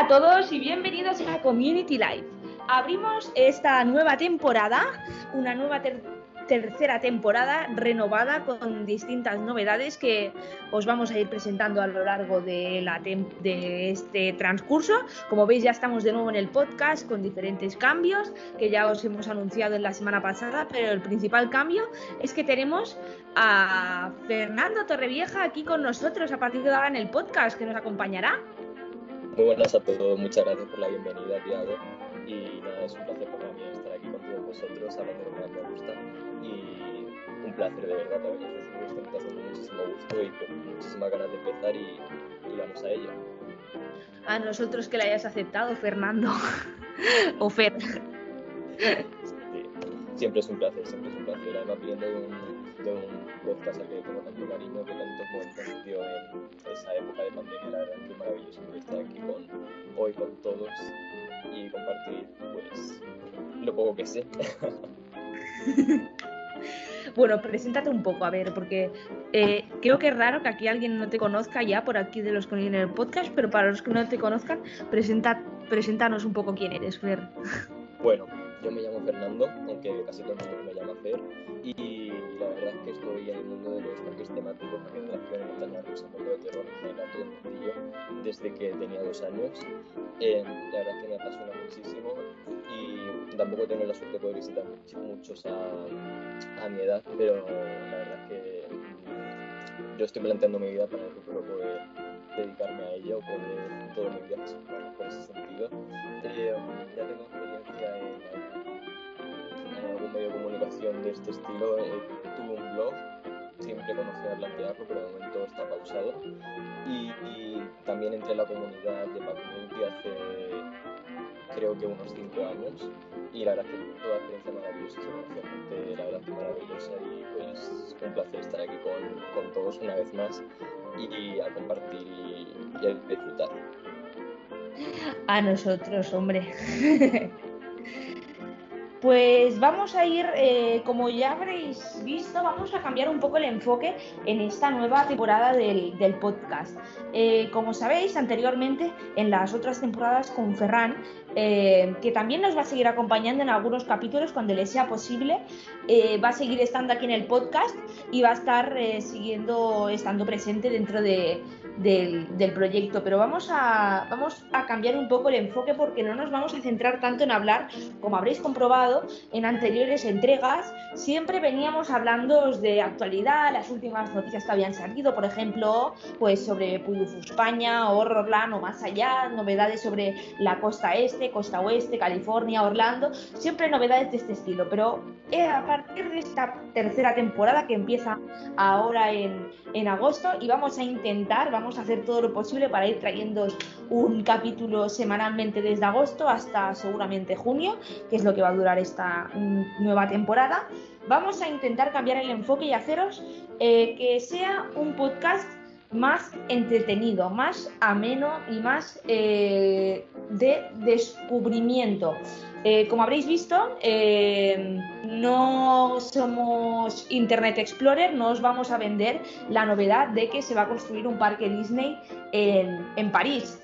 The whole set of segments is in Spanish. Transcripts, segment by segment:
A todos y bienvenidos a Community Life. Abrimos esta nueva temporada, una nueva tercera temporada renovada con distintas novedades que os vamos a ir presentando a lo largo de, la de este transcurso. Como veis ya estamos de nuevo en el podcast con diferentes cambios que ya os hemos anunciado en la semana pasada, pero el principal cambio es que tenemos a Fernando Torrevieja aquí con nosotros a partir de ahora en el podcast que nos acompañará. Muy buenas a todos, muchas gracias por la bienvenida, Tiago. Y nada, es un placer para mí estar aquí con todos vosotros hablando de lo que me gusta y un placer de verdad también es un gusto, con muchísimo gusto y con muchísimas ganas de empezar y, y vamos a ello. A nosotros que la hayas aceptado, Fernando. o Fer. siempre es un placer, siempre es un placer. Además, de un, de un podcast al que tengo tanto cariño, que tantos momentos dio en esa época de pandemia, la verdad que maravilloso poder estar aquí con, hoy con todos y compartir pues lo poco que sé. Bueno, preséntate un poco, a ver, porque eh, creo que es raro que aquí alguien no te conozca ya por aquí de los que vienen en el podcast, pero para los que no te conozcan, presenta, preséntanos un poco quién eres, Fer. Bueno, yo me llamo Fernando, aunque casi todo el mundo me llama Fer, y la verdad es que estoy en el mundo de los parques temáticos, parques de acción, montaña rusa, mundo de terror en general, todo el mundillo, desde que tenía dos años. Eh, la verdad es que me apasiona muchísimo y tampoco tengo la suerte de poder visitar muchos a, a mi edad, pero la verdad es que yo estoy planteando mi vida para el futuro poder dedicarme a ello, poder todo mi vida por ese sentido. Eh, ya tengo experiencia en, en, algún medio de comunicación de este estilo. Eh, tuve un blog, siempre conocía plantearlo, pero de momento está pausado. Y, y también entré en la comunidad de Pac hace creo que unos 5 años y la verdad es que toda experiencia se gente la verdad que maravillosa y pues un placer estar aquí con, con todos una vez más y, a compartir y a disfrutar. A nosotros, hombre. Pues vamos a ir, eh, como ya habréis visto, vamos a cambiar un poco el enfoque en esta nueva temporada del, podcast. Eh, como sabéis, anteriormente en las otras temporadas con Ferran, eh, que también nos va a seguir acompañando en algunos capítulos cuando le sea posible, va a seguir estando aquí en el podcast y va a estar siguiendo, estando presente dentro de, del, proyecto, pero vamos a, vamos a cambiar un poco el enfoque porque no nos vamos a centrar tanto en hablar, como habréis comprobado en anteriores entregas, siempre veníamos hablando de actualidad, las últimas noticias que habían salido, por ejemplo, pues sobre Puyuf España, Horrorland o más allá, novedades sobre la costa este, costa oeste, California, Orlando, siempre novedades de este estilo, pero eh, a partir de esta tercera temporada que empieza ahora en, en agosto y vamos a intentar, vamos a hacer todo lo posible para ir trayendo un capítulo semanalmente desde agosto hasta seguramente junio, que es lo que va a durar esta mm, nueva temporada. Vamos a intentar cambiar el enfoque y haceros eh, que sea un podcast más entretenido, más ameno y más eh, de descubrimiento. Eh, como habréis visto, eh, no somos Internet Explorer, no os vamos a vender la novedad de que se va a construir un parque Disney en, París.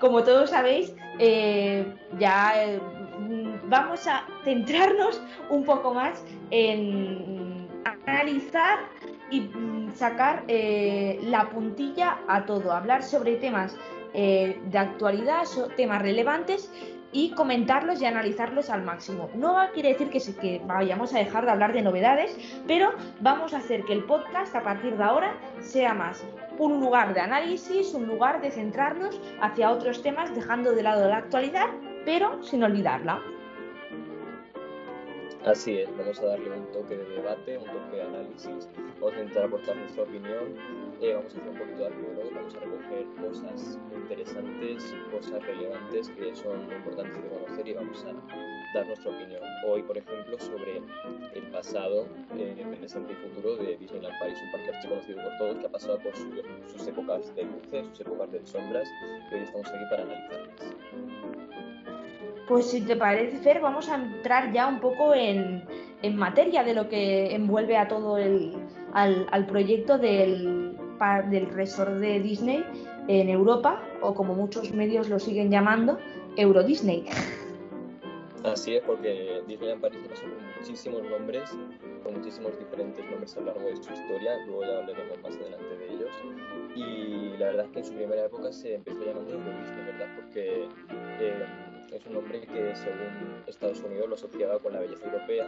Como todos sabéis, ya vamos a centrarnos un poco más en analizar y mm, sacar eh, la puntilla a todo, hablar sobre temas eh, de actualidad, temas relevantes y comentarlos y analizarlos al máximo. No quiere decir que, vayamos a dejar de hablar de novedades, pero vamos a hacer que el podcast a partir de ahora sea más un lugar de análisis, un lugar de centrarnos hacia otros temas, dejando de lado la actualidad, pero sin olvidarla. Así es, vamos a darle un toque de debate, un toque de análisis, vamos a intentar aportar nuestra opinión, eh, vamos a hacer un poquito de arqueólogo, vamos a recoger cosas interesantes, cosas relevantes que son importantes de conocer y vamos a dar nuestra opinión. Hoy, por ejemplo, sobre el pasado, eh, presente y futuro de Disneyland Paris, un parque archiconocido por todos que ha pasado por sus épocas de luces, sus épocas de sombras y hoy estamos aquí para analizarlas. Pues si te parece, Fer, vamos a entrar ya un poco en, materia de lo que envuelve a todo el al, proyecto del, del resort de Disney en Europa, o como muchos medios lo siguen llamando, Euro Disney. Así es, porque Disneyland París por muchísimos nombres, con muchísimos diferentes nombres a lo largo de su historia, luego ya hablaremos más adelante de ellos. Y la verdad es que en su primera época se empezó llamando Euro Disney, ¿verdad? Porque eh, es un nombre que según Estados Unidos lo asociaba con la belleza europea,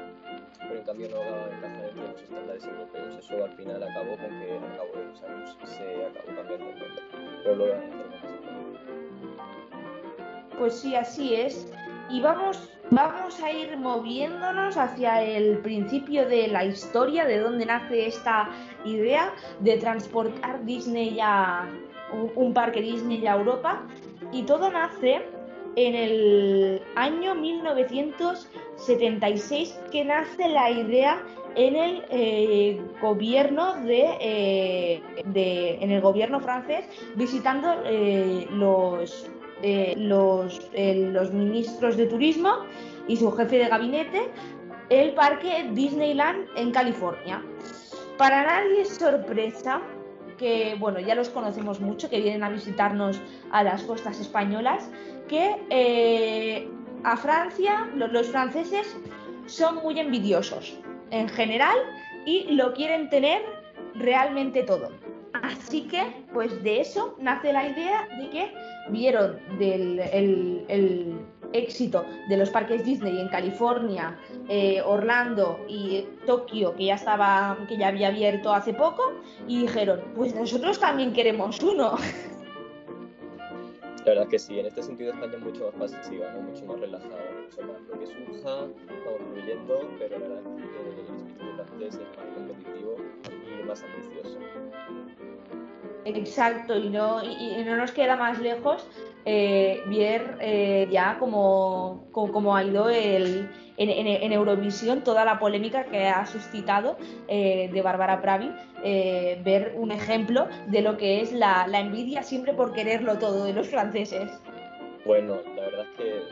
pero en cambio no encajar entre los estándares europeos. Eso al final acabó con que al cabo de los años se acabó cambiando el nombre. Pero luego Pues sí, así es. Y vamos, vamos a ir moviéndonos hacia el principio de la historia, de dónde nace esta idea de transportar Disney a un, un parque Disney a Europa. Y todo nace en el año 1976 que nace la idea en el eh, gobierno eh, de, en el gobierno francés visitando eh, los los, los ministros de turismo y su jefe de gabinete el parque Disneyland en California. Para nadie es sorpresa que, bueno, ya los conocemos mucho, que vienen a visitarnos a las costas españolas, que eh, a Francia, los, franceses son muy envidiosos en general y lo quieren tener realmente todo. Así que, pues de eso nace la idea de que vieron el, éxito de los parques Disney en California, eh, Orlando y Tokio, que ya estaba, que ya había abierto hace poco, y dijeron, pues nosotros también queremos uno. La verdad es que sí, en este sentido España es mucho más pasiva, mucho más relajada, mucho más lo que surja, vamos fluyendo, pero la verdad es que el espíritu francés es más competitivo y más ambicioso. Exacto, y no, y, no nos queda más lejos eh, ver eh, ya cómo, cómo, ha ido el, en, Eurovisión toda la polémica que ha suscitado eh, de Bárbara Pravi, ver un ejemplo de lo que es la, la, envidia siempre por quererlo todo de los franceses. Bueno, la verdad es que,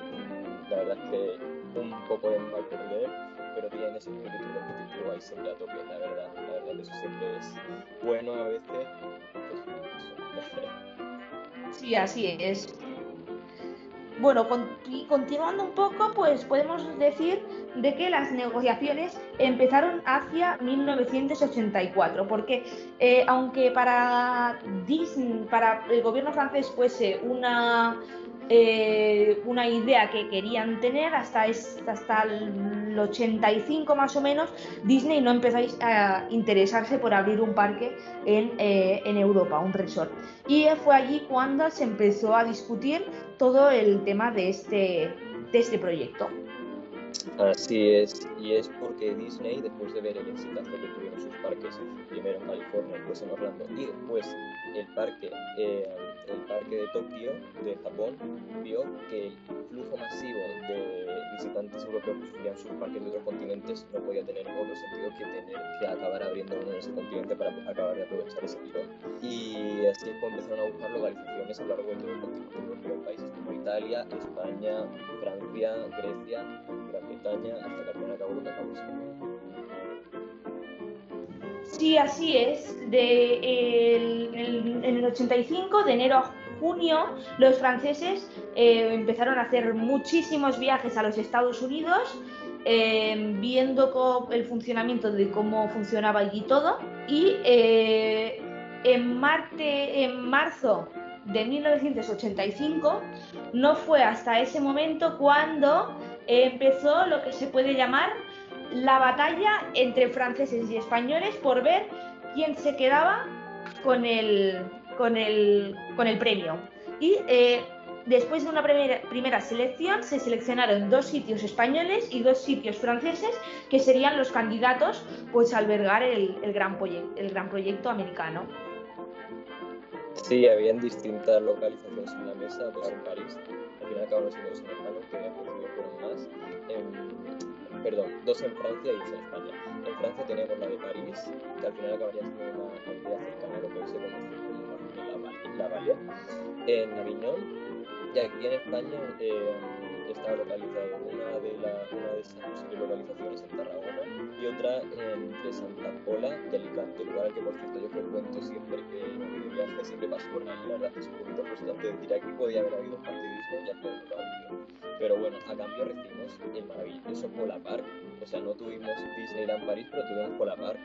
la verdad es que un poco de mal perder, pero tiene ese espíritu competitivo ahí siempre a tope, la verdad, la verdad eso siempre es bueno a veces, Sí, así es. Bueno, continuando un poco, pues podemos decir de que las negociaciones empezaron hacia 1984, porque eh, aunque para Disney, para el gobierno francés fuese una eh, una idea que querían tener hasta, hasta el 85 más o menos, Disney no empezó a interesarse por abrir un parque en, eh, en Europa, un resort. Y fue allí cuando se empezó a discutir todo el tema de este, de este proyecto. Así es, y es porque Disney, después de ver el exitazo que tuvieron sus parques, primero en California, después en Orlando y después el parque, eh, el parque de Tokio, de Japón, vio que el flujo masivo de visitantes europeos que subían sus parques de otros continentes no podía tener otro sentido que tener que acabar abriendo uno en ese continente para acabar de aprovechar ese tirón. Y así pues empezaron a buscar localizaciones a lo largo de todo el continente europeo, países como Italia, España, Francia, Grecia, Gran Bretaña, hasta que al final acabó lo que acabó Sí, así es. De, en el 85, de enero a junio, los franceses eh, empezaron a hacer muchísimos viajes a los Estados Unidos, eh, viendo el funcionamiento de cómo funcionaba allí todo. Y eh, en marzo de 1985 no fue hasta ese momento cuando empezó lo que se puede llamar la batalla entre franceses y españoles por ver quién se quedaba con el, con el, con el premio. Y eh, después de una primera, primera selección se seleccionaron dos sitios españoles y dos sitios franceses que serían los candidatos pues, a albergar el, el, gran, el gran proyecto americano. Sí, habían distintas localizaciones en la mesa, dos en París, al final acabaron siendo en Orlando, que fueron más. En, perdón, dos en Francia y dos en España. En Francia teníamos la de París, que al final acabaría siendo una aldea cercana a lo que hoy se conoce como la, la Valle. En Aviñón Y aquí en España eh, está localizado una de, la, una de esas localizaciones en Tarragona y otra entre Santa Pola y Alicante, lugar al que por cierto yo frecuento siempre que no voy viaje, siempre paso por ahí, la verdad es un poquito frustrante decir aquí podía haber habido Disney y final no. Pero bueno, a cambio recibimos el maravilloso Pola Park, o sea, no tuvimos Disneyland París, pero tuvimos Pola Park.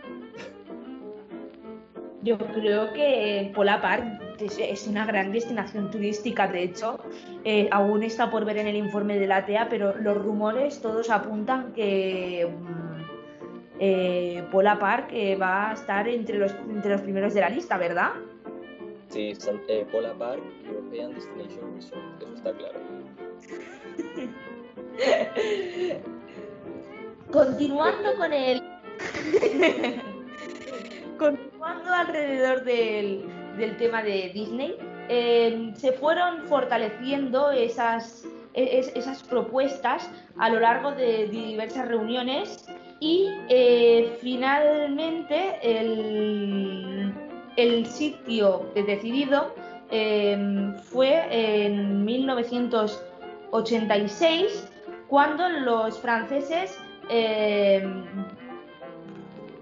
Yo creo que Pola Park es una gran destinación turística, de hecho, eh, aún está por ver en el informe de la TEA, pero los rumores todos apuntan que mm, eh, Pola Park eh, va a estar entre los, entre los primeros de la lista, ¿verdad? Sí, eh, Pola Park, European Destination Resort, eso está claro. Continuando con el... Continuando alrededor del, tema de Disney, eh, se fueron fortaleciendo esas, esas propuestas a lo largo de diversas reuniones y eh, finalmente el, el, sitio decidido eh, fue en 1986 cuando los franceses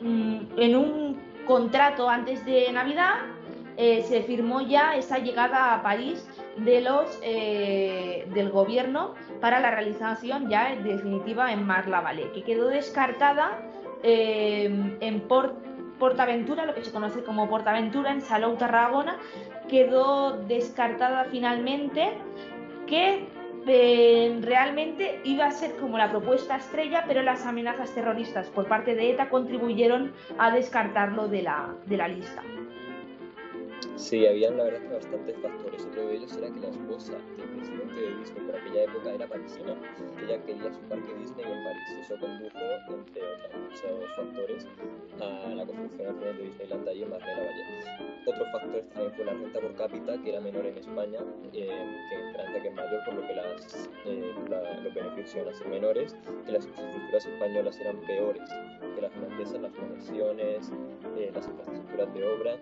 mm, en un contrato antes de Navidad, eh, se firmó ya esa llegada a París de los, eh, del gobierno para la realización ya definitiva en Mar-la-Vallée, que quedó descartada eh, en Portaventura, lo que se conoce como Portaventura, en Salou, Tarragona, quedó descartada finalmente que realmente iba a ser como la propuesta estrella, pero las amenazas terroristas por parte de ETA contribuyeron a descartarlo de la, de la lista. Sí, había la verdad bastantes factores. Otro de ellos era que la esposa del presidente de Disney por aquella época era parisina. Ella quería su parque Disney en París. Eso condujo, entre otros factores, a la construcción de Disneyland allí en Valle. Otro factor también fue la renta por cápita, que era menor en España eh, que en Francia, que es mayor, por lo que las, eh, los beneficios iban a ser menores, que las infraestructuras españolas eran peores que las francesas, las conexiones, eh, las infraestructuras de obra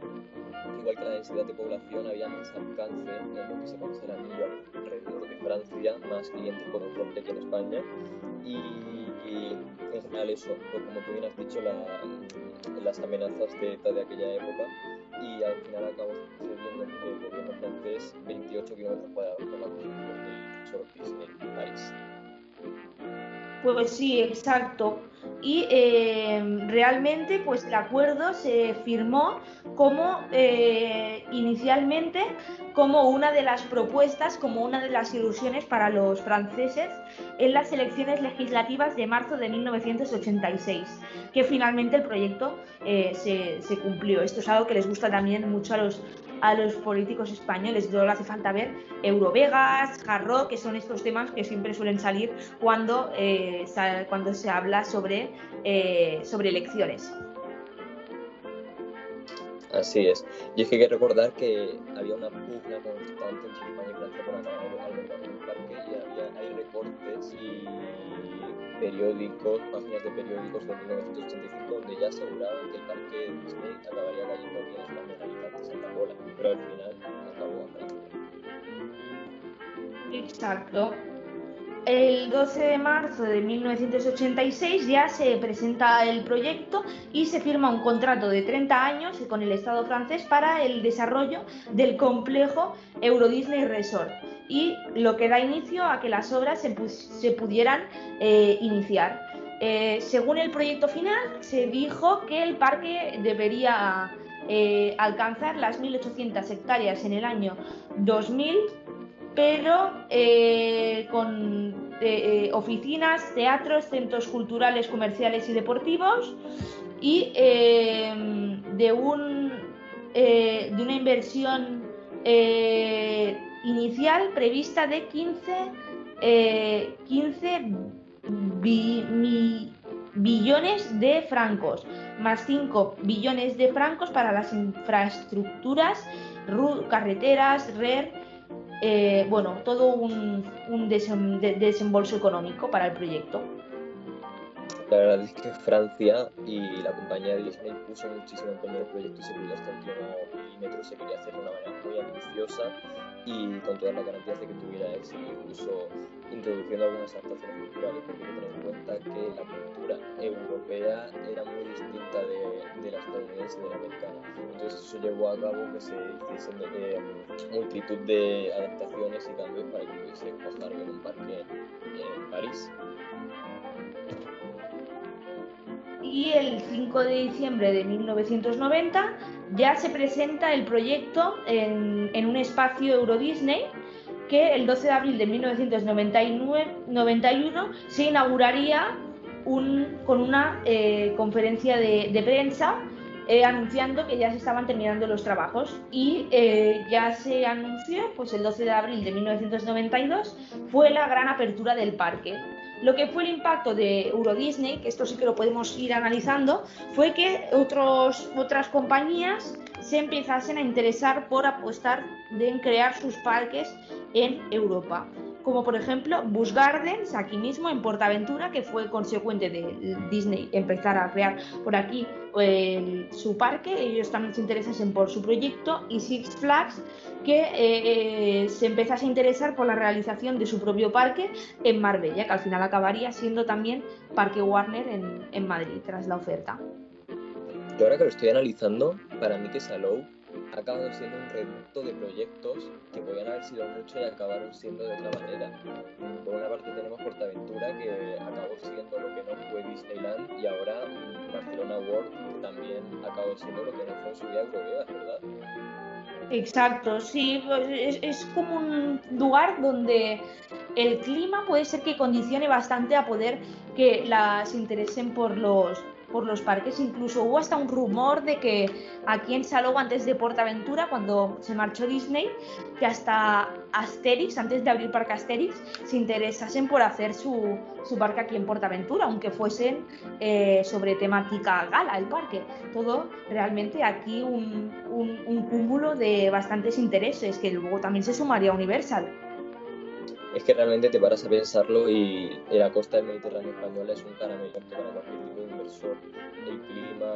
igual que la densidad de población, había más alcance en lo que se conoce el anillo alrededor de Francia, más clientes por fronte que en España. Y, en general eso, pues como tú bien has dicho, las amenazas de ETA de aquella época y al final acabó sucediendo el gobierno francés 28 kilómetros cuadrados por la construcción del Resort Disney en París. Pues sí, exacto y em, realmente pues el acuerdo se firmó como eh, inicialmente como una de las propuestas, como una de las ilusiones para los franceses en las elecciones legislativas de marzo de 1986, que finalmente el proyecto eh, se, se, cumplió. Esto es algo que les gusta también mucho a los, a los políticos españoles. Solo hace falta ver Eurovegas, Jarro, que son estos temas que siempre suelen salir cuando, eh, cuando se habla sobre, eh, sobre elecciones. Así es. Y es que hay que recordar que había una pugna constante entre España y Francia por la del parque y había, hay recortes y periódicos, páginas de periódicos de 1985 donde ya aseguraban que el parque Disney acabaría cayendo aquí en España, en Alicante, Santa Pola, pero al final acabó a Exacto. El 12 de marzo de 1986 ya se presenta el proyecto y se firma un contrato de 30 años con el Estado francés para el desarrollo del complejo Euro Disney Resort y lo que da inicio a que las obras se, pudieran eh, iniciar. Eh, según el proyecto final, se dijo que el parque debería eh, alcanzar las 1.800 hectáreas en el año 2000 pero eh, con eh, oficinas, teatros, centros culturales, comerciales y deportivos y eh, de, un, de una inversión inicial prevista de 15, 15 billones de francos, más 5 billones de francos para las infraestructuras, carreteras, red, eh, bueno, todo un, desembolso económico para el proyecto. La verdad es que Francia y la compañía Disney puso muchísimo empeño en el proyecto y se hasta el último milímetro, se quería hacer de una manera muy ambiciosa y con todas las garantías de que tuviera éxito, incluso introduciendo algunas adaptaciones culturales, porque hay que tener en cuenta que la cultura europea era muy distinta de, la estadounidense y de la americana. Entonces eso llevó a cabo que se hiciesen eh, multitud de adaptaciones y cambios para que pudiese cuajar en un parque en París. Y el 5 de diciembre de 1990 ya se presenta el proyecto en, un espacio Euro Disney que el 12 de abril de 1991 se inauguraría con una eh, conferencia de, de prensa eh, anunciando que ya se estaban terminando los trabajos y eh, ya se anunció, pues el 12 de abril de 1992 fue la gran apertura del parque. Lo que fue el impacto de Euro Disney, que esto sí que lo podemos ir analizando, fue que otras compañías se empezasen a interesar por apostar en crear sus parques en Europa como por ejemplo Busch Gardens, aquí mismo en Portaventura, que fue consecuente de Disney empezar a crear por aquí su parque, ellos también se interesasen por su proyecto, y Six Flags, que eh, eh, se empezase a interesar por la realización de su propio parque en Marbella, que al final acabaría siendo también Parque Warner en, Madrid tras la oferta. Yo ahora que lo estoy analizando, para mí que Salou ha acabado siendo un reducto de proyectos que podían haber sido mucho y acabaron siendo de otra manera. Por una parte tenemos Portaventura que acabó siendo lo que no fue Disneyland y ahora Barcelona World que también acabó siendo lo que no fue en su Europea, ¿verdad? Exacto, sí, pues, es, es, como un lugar donde el clima puede ser que condicione bastante a poder que las interesen por los por los parques. Incluso hubo hasta un rumor de que aquí en Salou, antes de Portaventura, cuando se marchó Disney, que hasta Asterix, antes de abrir Parque Asterix, se interesasen por hacer su, su parque aquí en Portaventura, aunque fuesen eh, sobre temática gala el parque. Todo realmente aquí un, un, un cúmulo de bastantes intereses, que luego también se sumaría a Universal es que realmente te paras a pensarlo y la costa del Mediterráneo español es un caramelo para cualquier tipo de inversor. El clima,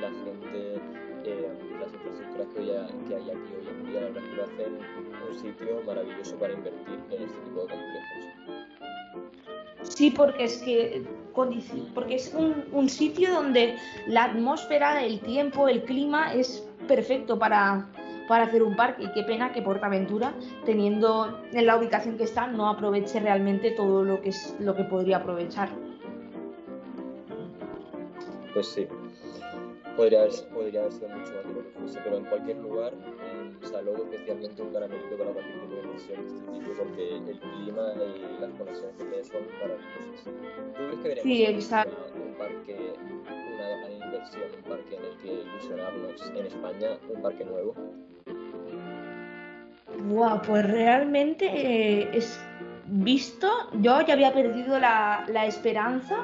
la gente, eh, las infraestructuras que, hay aquí hoy en día, la verdad que lo hacen un sitio maravilloso para invertir en este tipo de complejos. Sí, porque es que porque es un sitio donde la atmósfera, el tiempo, el clima es perfecto para, para hacer un parque. Y qué pena que Portaventura, teniendo en la ubicación que está, no aproveche realmente todo lo que es lo que podría aprovechar. Pues sí, podría haber, podría haber sido mucho más de lo que fuese, pero en cualquier lugar, un salón, especialmente un caramelito para cualquier tipo de inversión de este tipo, porque el clima y las conexiones que tiene son maravillosas. ¿Tú crees que deberíamos sí, un parque, una gran inversión, un parque en el que ilusionarnos en España, un parque nuevo? Wow, pues realmente eh, es visto, yo ya había perdido la, la esperanza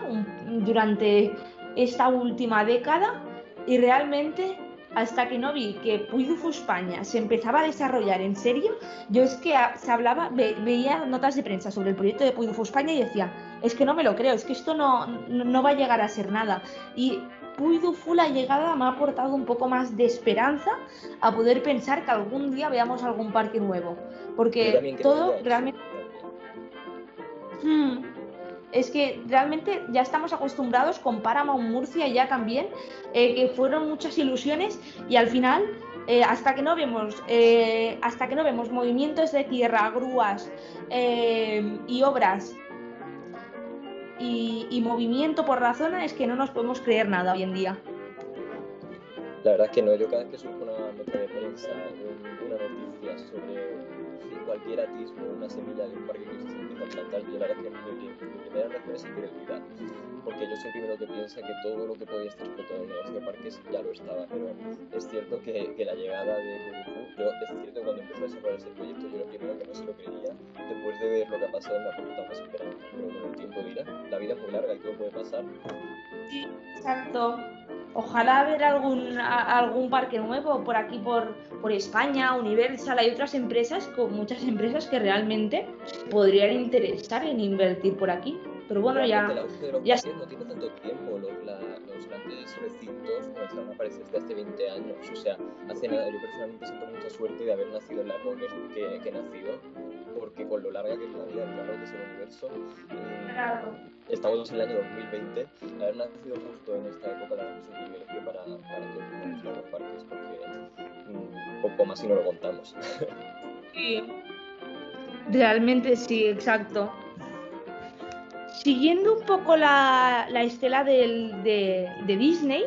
durante esta última década y realmente hasta que no vi que Puy España se empezaba a desarrollar en serio, yo es que se hablaba, veía notas de prensa sobre el proyecto de Puy España y decía, es que no me lo creo, es que esto no, no va a llegar a ser nada. Y Puy la llegada me ha aportado un poco más de esperanza a poder pensar que algún día veamos algún parque nuevo. Porque todo realmente... Hmm. Es que realmente ya estamos acostumbrados con Paramount Murcia ya también, eh, que fueron muchas ilusiones y al final, eh, hasta que no vemos, eh, hasta que no vemos movimientos de tierra, grúas y obras y, movimiento por la zona es que no nos podemos creer nada hoy en día. La verdad es que no, yo cada vez que surge una nota de prensa, una noticia sobre cualquier atisbo, una semilla de un parque que se a plantar, yo la verdad es que mi, mi primera reacción es incredulidad, porque yo soy el primero que piensa que todo lo que podía estar explotado en el negocio de parques ya lo estaba, pero es cierto que, que la llegada de yo es cierto que cuando empezó a desarrollarse el proyecto yo lo primero que no se lo creía, después de ver lo que ha pasado en la puerta más esperanza, pero con el tiempo dirá, la vida es muy larga y todo puede pasar. Sí, exacto. ojalá ver algún, algún parque nuevo por aquí, por, por España, Universal. Hay otras empresas, con muchas empresas que realmente podrían interesar en invertir por aquí. Pero bueno, ya. ya... no tiene tanto tiempo. Los, los grandes recintos comenzaron a aparecer desde hace 20 años. O sea, hace nada, yo personalmente siento mucha suerte de haber nacido en la época que, que he nacido porque con lo larga que es la vida, claro, que es el universo, mm, estamos en el año 2020, haber nacido justo en esta época la es un privilegio para, para todos los parques, porque mm, poco más si no lo contamos. Sí, realmente sí, exacto. Siguiendo un poco la, la estela de Disney,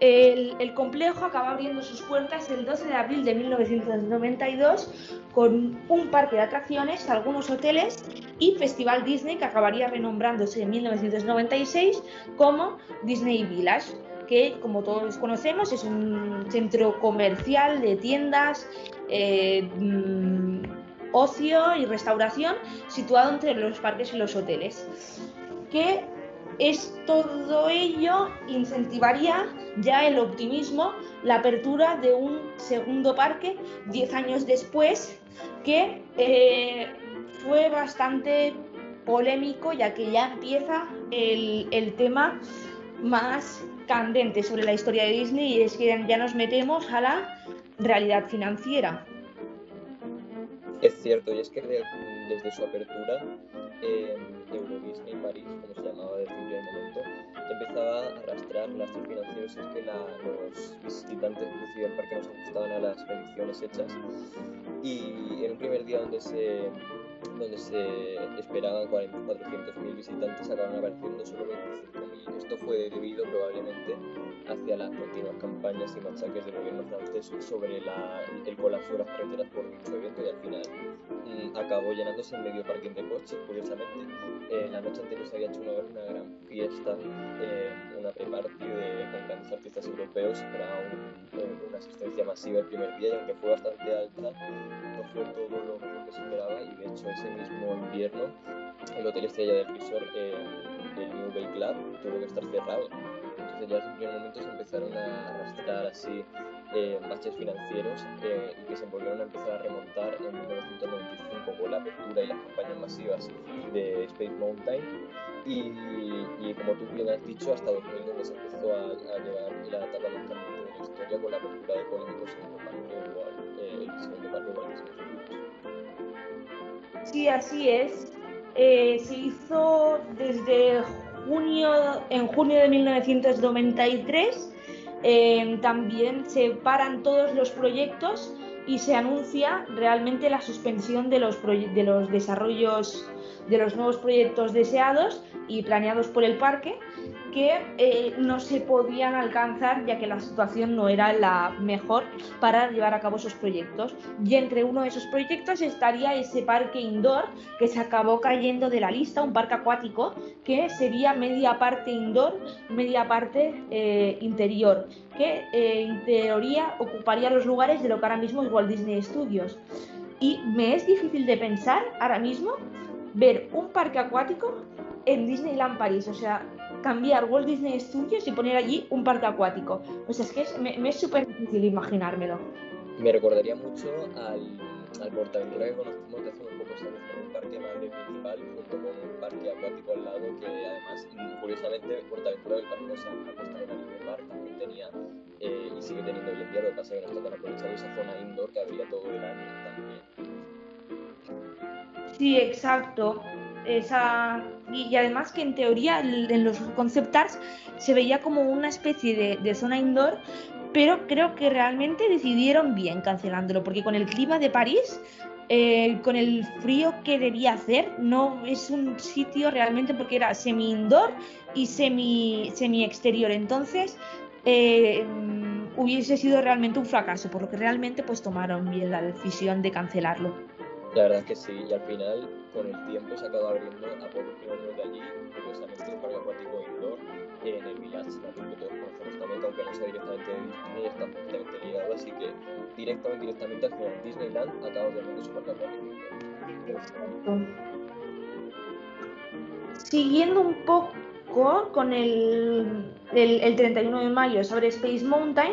el, complejo acaba abriendo sus puertas el 12 de abril de 1992 con un parque de atracciones, algunos hoteles y Festival Disney que acabaría renombrándose en 1996 como Disney Village que como todos conocemos es un centro comercial de tiendas, eh, mm, ocio y restauración situado entre los parques y los hoteles que es todo ello incentivaría ya el optimismo, la apertura de un segundo parque 10 años después, que eh, fue bastante polémico ya que ya empieza el, el, tema más candente sobre la historia de Disney y es que ya nos metemos a la realidad financiera. Es cierto, y es que desde su apertura en Euro Disney París, como se llamaba desde un primer momento, empezaba a arrastrar lastres financieros. Que los visitantes del parque no se ajustaban a las predicciones hechas. Y en un primer día donde se, donde se esperaban 400.000 visitantes, acabaron apareciendo solo 25.000. Esto fue debido probablemente hacia las continuas campañas y machaques del gobierno francés sobre la, el colapso de las carreteras por dicho evento y al final mm, acabó llenándose el medio parking de coches, curiosamente. Eh, la noche anterior se había hecho una, una gran fiesta, eh, una pre-party con grandes artistas europeos, era un, eh, una asistencia masiva el primer día y aunque fue bastante alta, no fue todo lo que se esperaba y de hecho ese mismo invierno el hotel estrella del resort, eh, el New Bay Club, tuvo que estar cerrado. Entonces ya en primer momento se empezaron a arrastrar así eh, baches financieros eh, y que se volvieron a empezar a remontar en 1995 con la apertura y las campañas masivas de Space Mountain. Y, y como tú bien has dicho hasta 2000 donde se empezó a, a llevar la etapa más de la historia con la apertura de polémicos segundo parque eh, el segundo parque igual Sí, así es. Eh, se hizo desde junio, en junio de 1993 eh, también se paran todos los proyectos y se anuncia realmente la suspensión de los, de los desarrollos de los nuevos proyectos deseados y planeados por el parque que eh, no se podían alcanzar ya que la situación no era la mejor para llevar a cabo esos proyectos. Y entre uno de esos proyectos estaría ese parque indoor que se acabó cayendo de la lista, un parque acuático que sería media parte indoor, media parte eh, interior, que eh, en teoría ocuparía los lugares de lo que ahora mismo es Walt Disney Studios. Y me es difícil de pensar ahora mismo ver un parque acuático en Disneyland París. O sea, cambiar Walt Disney Studios y poner allí un parque acuático. O sea, es que es, me, es súper difícil imaginármelo. Me recordaría mucho al, al Portaventura que conocimos hace unos pocos años con un parque madre principal junto con un parque acuático al lado que además, curiosamente, Portaventura del Parque Osa ha en Anime Park también tenía eh, y sigue teniendo hoy en día, lo que pasa es que no está tan aprovechado esa zona indoor que había todo el año también. Sí, exacto. Esa y, además que en teoría en los concept arts se veía como una especie de, zona indoor pero creo que realmente decidieron bien cancelándolo porque con el clima de París eh, con el frío que debía hacer no es un sitio realmente porque era semi indoor y semi semi exterior entonces eh, hubiese sido realmente un fracaso por lo que realmente pues tomaron bien la decisión de cancelarlo la verdad es que sí, y al final, con el tiempo se ha acabado abriendo a pocos kilómetros de allí, curiosamente, un parque acuático indoor en el Village, que todos conocemos también, aunque no sea directamente de Disney, está ligado, así que directamente, directamente al final Disneyland acaba abriendo su parque acuático. Siguiendo un poco con el, el, 31 de mayo sobre Space Mountain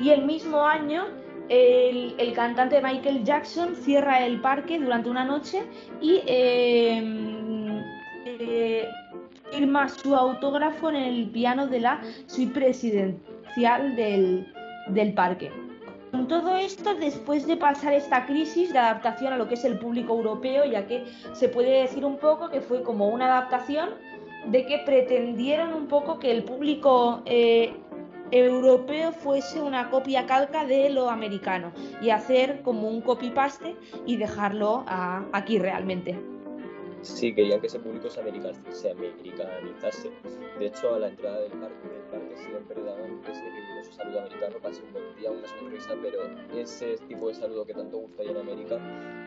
y el mismo año el, cantante Michael Jackson cierra el parque durante una noche y em, eh, firma su autógrafo en el piano de la suite presidencial del, del parque. Con todo esto, después de pasar esta crisis de adaptación a lo que es el público europeo, ya que se puede decir un poco que fue como una adaptación de que pretendieron un poco que el público eh, europeo fuese una copia calca de lo americano y hacer como un copy-paste y dejarlo aquí realmente. Sí, querían que ese público se, americanizase. De hecho, a la entrada del parque, del parque siempre daban ese saludo americano, casi un buen día, una sonrisa, pero ese tipo de saludo que tanto gusta allá en América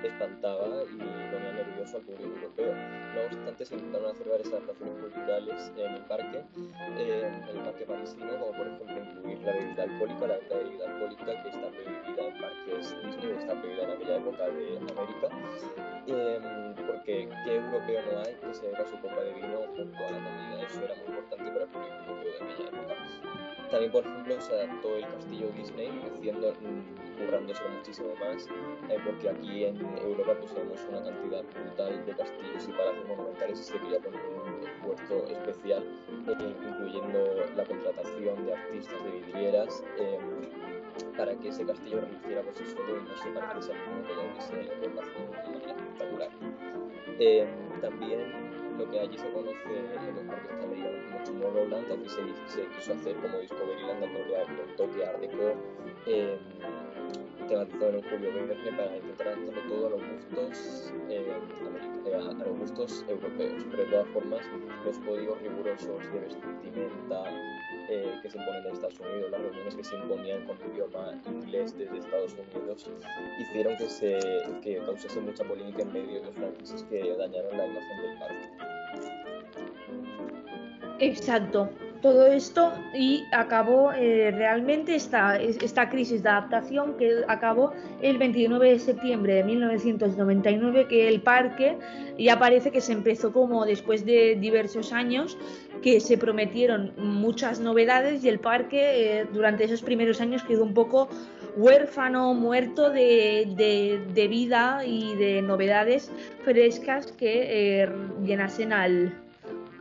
espantaba y ponía nervioso al público europeo. No obstante, se intentaron hacer varias adaptaciones culturales en el parque, eh, en el parque parisino, como por ejemplo incluir la bebida alcohólica, la bebida alcohólica que está prohibida en parques Disney o está prohibida en aquella época de América, eh, porque ¿qué europeo no hay que se beba su copa de vino junto a la comida? Eso era muy importante para el público europeo de aquella época. También, por ejemplo, se adaptó el castillo Disney, haciendo, mm, currándose muchísimo más, eh, porque aquí en Europa pues, tenemos una cantidad brutal de castillos y palacios monumentales y se quería poner un esfuerzo especial, eh, incluyendo la contratación de artistas de vidrieras. Eh, para que ese castillo reluciera por sí solo y no se pareciese al mundo que se lo hace de una manera espectacular. también lo que allí se conoce en los parques americanos como Tomorrowland, aquí se, se quiso hacer como Discoveryland dándole un toque art deco eh, tematizado en un Julio Verne para intentar hacerlo todo a los gustos eh, a, los gustos europeos, pero de todas formas los códigos rigurosos de vestimenta eh, que se imponen en Estados Unidos, las reuniones que se imponían con idioma inglés desde Estados Unidos, hicieron que se que causase mucha polémica en medio de los franceses que dañaron la imagen del parque. Exacto, todo esto y acabó eh, realmente esta, crisis de adaptación que acabó el 29 de septiembre de 1999, que el parque ya parece que se empezó como después de diversos años que se prometieron muchas novedades y el parque eh, durante esos primeros años quedó un poco huérfano, muerto de, de, vida y de novedades frescas que eh, llenasen al,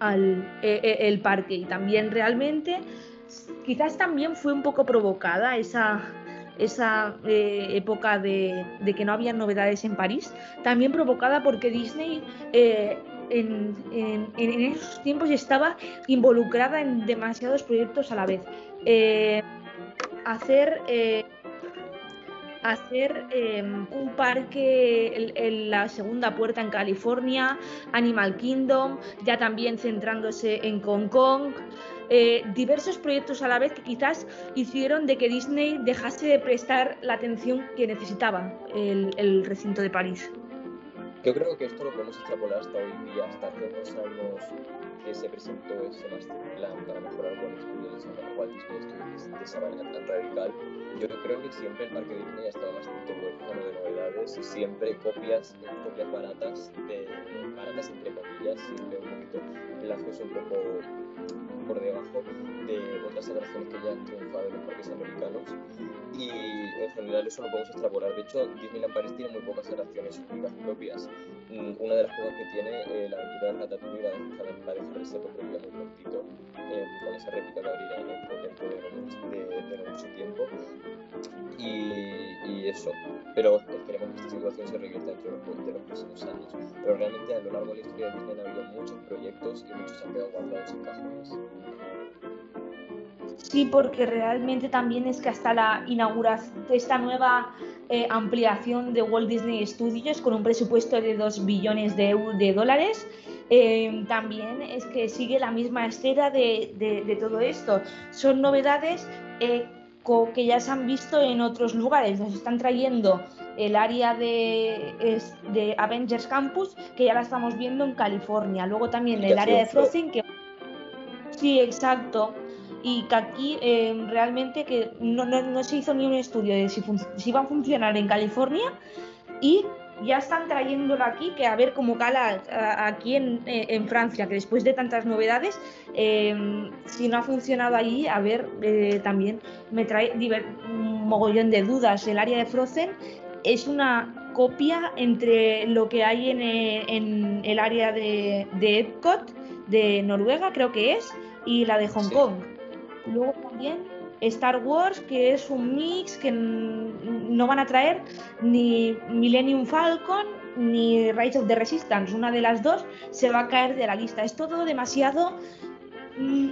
al e, e, el parque y también realmente quizás también fue un poco provocada esa esa eh, época de, que no había novedades en París, también provocada porque Disney eh, en, esos tiempos estaba involucrada en demasiados proyectos a la vez. Eh, hacer hacer em, un parque en, la segunda puerta en California, Animal Kingdom, ya también centrándose en Hong Kong. Eh, diversos proyectos a la vez que quizás hicieron de que Disney dejase de prestar la atención que necesitaba el, recinto de París. Yo creo que esto lo podemos extrapolar hasta hoy día, hasta hace unos años que se presentó ese master plan para mejorar Walt Disney de Walt Disney de esa manera tan radical. Yo creo que siempre el parque Disney ha estado bastante huérfano de novedades, siempre copias, copias baratas, de, baratas entre comillas, siempre un poquito plagios un poco por debajo de otras atracciones que ya han triunfado en los parques americanos y en general eso lo podemos extrapolar. De hecho, Disneyland Paris tiene muy pocas atracciones únicas propias. Mm, una de las cosas que tiene eh, la aventura de Ratatouille la deja de parecer porque muy cortito eh, con esa réplica que abrirá en el dentro de, de, de, mucho tiempo y, y, eso. Pero esperemos que esta situación se revierta dentro de los, próximos años. Pero realmente a lo largo de la historia de Disney ha habido muchos proyectos y muchos han quedado guardados en cajones. Sí, porque realmente también es que hasta la inauguración de esta nueva eh, ampliación de Walt Disney Studios con un presupuesto de 2 billones de, de dólares, eh, también es que sigue la misma esfera de, de, todo esto. Son novedades eh, que ya se han visto en otros lugares. Nos están trayendo el área de, de Avengers Campus, que ya la estamos viendo en California. Luego también el área de Frozen, que... Sí, exacto y que aquí eh, realmente que no, no, no, se hizo ni un estudio de si, si, va a funcionar en California y ya están trayéndolo aquí, que a ver cómo cala aquí en, en Francia, que después de tantas novedades, em, si no ha funcionado allí, a ver, eh, también me trae un mogollón de dudas. El área de Frozen es una copia entre lo que hay en, en el área de, Epcot, de Noruega, creo que es, y la de Hong Kong. Luego también Star Wars, que es un mix que no van a traer ni Millennium Falcon ni Rise of the Resistance. Una de las dos se va a caer de la lista. Es todo demasiado. Mm,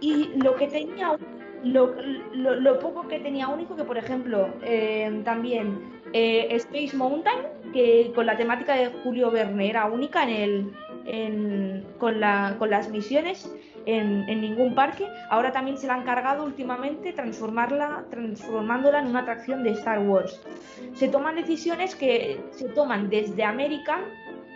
y lo que tenía. Lo, poco que tenía único, que por ejemplo, eh, también eh, Space Mountain, que con la temática de Julio Verne era única en el, con, la, con las misiones en, ningún parque. Ahora también se la han cargado últimamente transformarla, transformándola en una atracción de Star Wars. Se toman decisiones que se toman desde América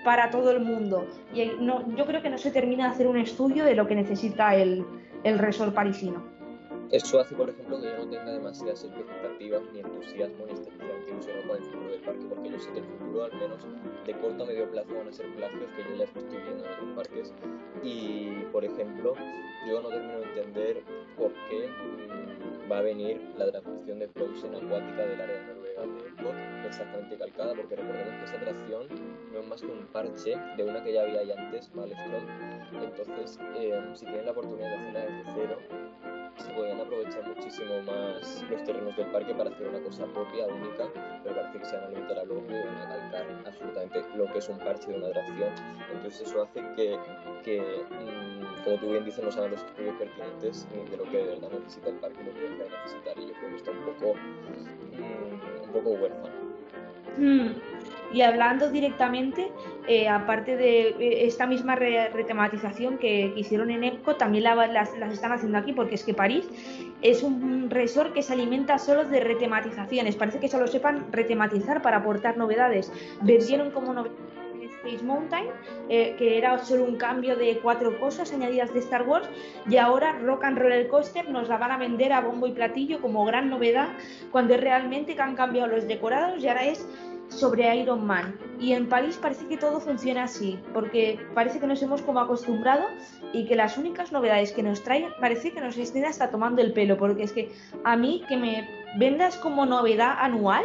para todo el mundo. Y no, yo creo que no se termina de hacer un estudio de lo que necesita el resort parisino. Eso hace, por ejemplo, que yo no tenga demasiadas expectativas ni entusiasmo ni especialmente ilusión con el futuro del parque, porque yo sé que el futuro, al menos de corto a medio plazo, van a ser plagios que yo ya estoy viendo en otros parques. Y, por ejemplo, yo no termino de entender por qué mm, va a venir la transmisión de Frozen acuática del área de Noruega exactamente calcada, porque recordemos que esa atracción no es más que un parche de una que ya había ahí antes, Maelstrom. Entonces, eh, si tienen la oportunidad de hacerla desde cero, se podían aprovechar muchísimo más los terrenos del parque para hacer una cosa propia, única, pero parece que se van a limitar a y van a calcar absolutamente lo que es un parche de una atracción. Entonces eso hace que, que mmm, como tú bien dices, no sean los estudios pertinentes de lo que de verdad necesita el parque lo que de necesitar. Y yo creo que está un poco, mmm, un poco huérfano. Mm. Y hablando directamente, eh, aparte de eh, esta misma retematización que, hicieron en EPCO, también las, están haciendo aquí, porque es que París es un resort que se alimenta solo de retematizaciones. Parece que solo sepan retematizar para aportar novedades. Vendieron como novedades Space Mountain, eh, que era solo un cambio de cuatro cosas añadidas de Star Wars, y ahora Rock and Roller Coaster nos la van a vender a bombo y platillo como gran novedad, cuando realmente que han cambiado los decorados y ahora es sobre Iron Man. Y en París parece que todo funciona así, porque parece que nos hemos como acostumbrado y que las únicas novedades que nos traen parece que nos estén hasta tomando el pelo, porque es que a mí que me vendas como novedad anual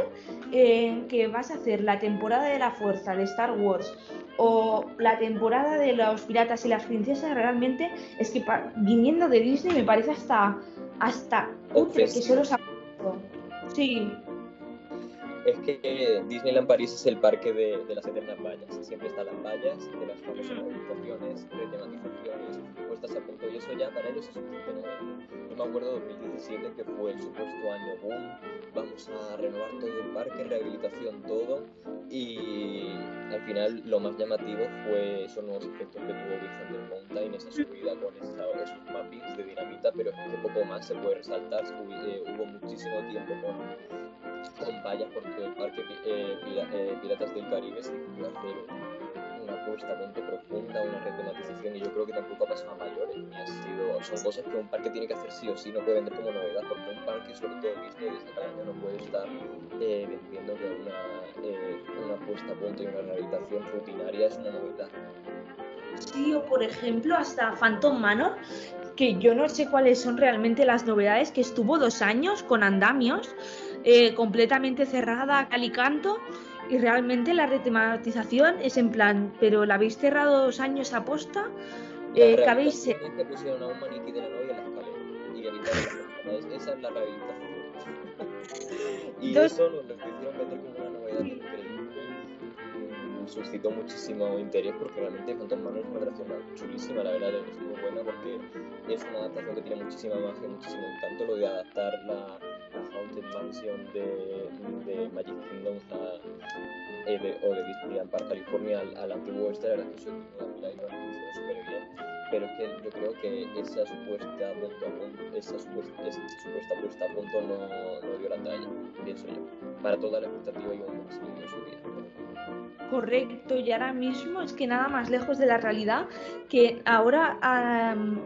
eh, que vas a hacer la temporada de la fuerza de Star Wars o la temporada de los piratas y las princesas, realmente es que viniendo de Disney me parece hasta hasta que solo se ha... Sí, es que Disneyland París es el parque de, las eternas vallas. Siempre están las vallas de las famosas modificaciones, retematizaciones, puestas a punto. Y eso ya para ellos es suficiente. ¿no? Yo me acuerdo de 2017 que fue el supuesto año boom. Vamos a renovar todo el parque, rehabilitación, todo. Y al final lo más llamativo fue esos nuevos efectos que tuvo Big Thunder Mountain, esa subida con esos mappings de dinamita, pero es que poco más se puede resaltar. Eh, hubo muchísimo tiempo con, con vallas por el parque eh, eh, Piratas del Caribe se decidió hacer una puesta a punto profunda, una retematización y yo creo que tampoco ha pasado a mayores ni ha sido, son cosas que un parque tiene que hacer sí o sí, no puede vender como novedad porque un parque, sobre todo Disney, desde cada año no puede estar eh, vendiendo que una, eh, una puesta a punto y una rehabilitación rutinaria es una novedad. Sí, o por ejemplo hasta Phantom Manor, que yo no sé cuáles son realmente las novedades, que estuvo dos años con andamios, eh, completamente cerrada, calicanto, y realmente la retematización es en plan, pero la habéis cerrado dos años a posta, eh, que habéis... que pusieron a un maniquí de la novia en la escalera y evitaron esa es la rehabilitación. y dos... eso lo, lo hicieron meter como una novedad increíble suscitó muchísimo interés porque realmente Phantom Manor es una atracción chulísima, la verdad es muy buena porque es una adaptación que tiene muchísima magia, muchísimo encanto, lo de adaptar la, Haunted Mansion de, de Magic Kingdom eh, o de Disneyland Park California al, al antiguo este, la verdad que eso han súper bien. Pero es que yo creo que esa supuesta, punto a punto, esa supuesta, esa supuesta puesta a punto no, no dio la talla, pienso yo, para toda la expectativa y un máximo en su día. Correcto, y ahora mismo es que nada más lejos de la realidad que ahora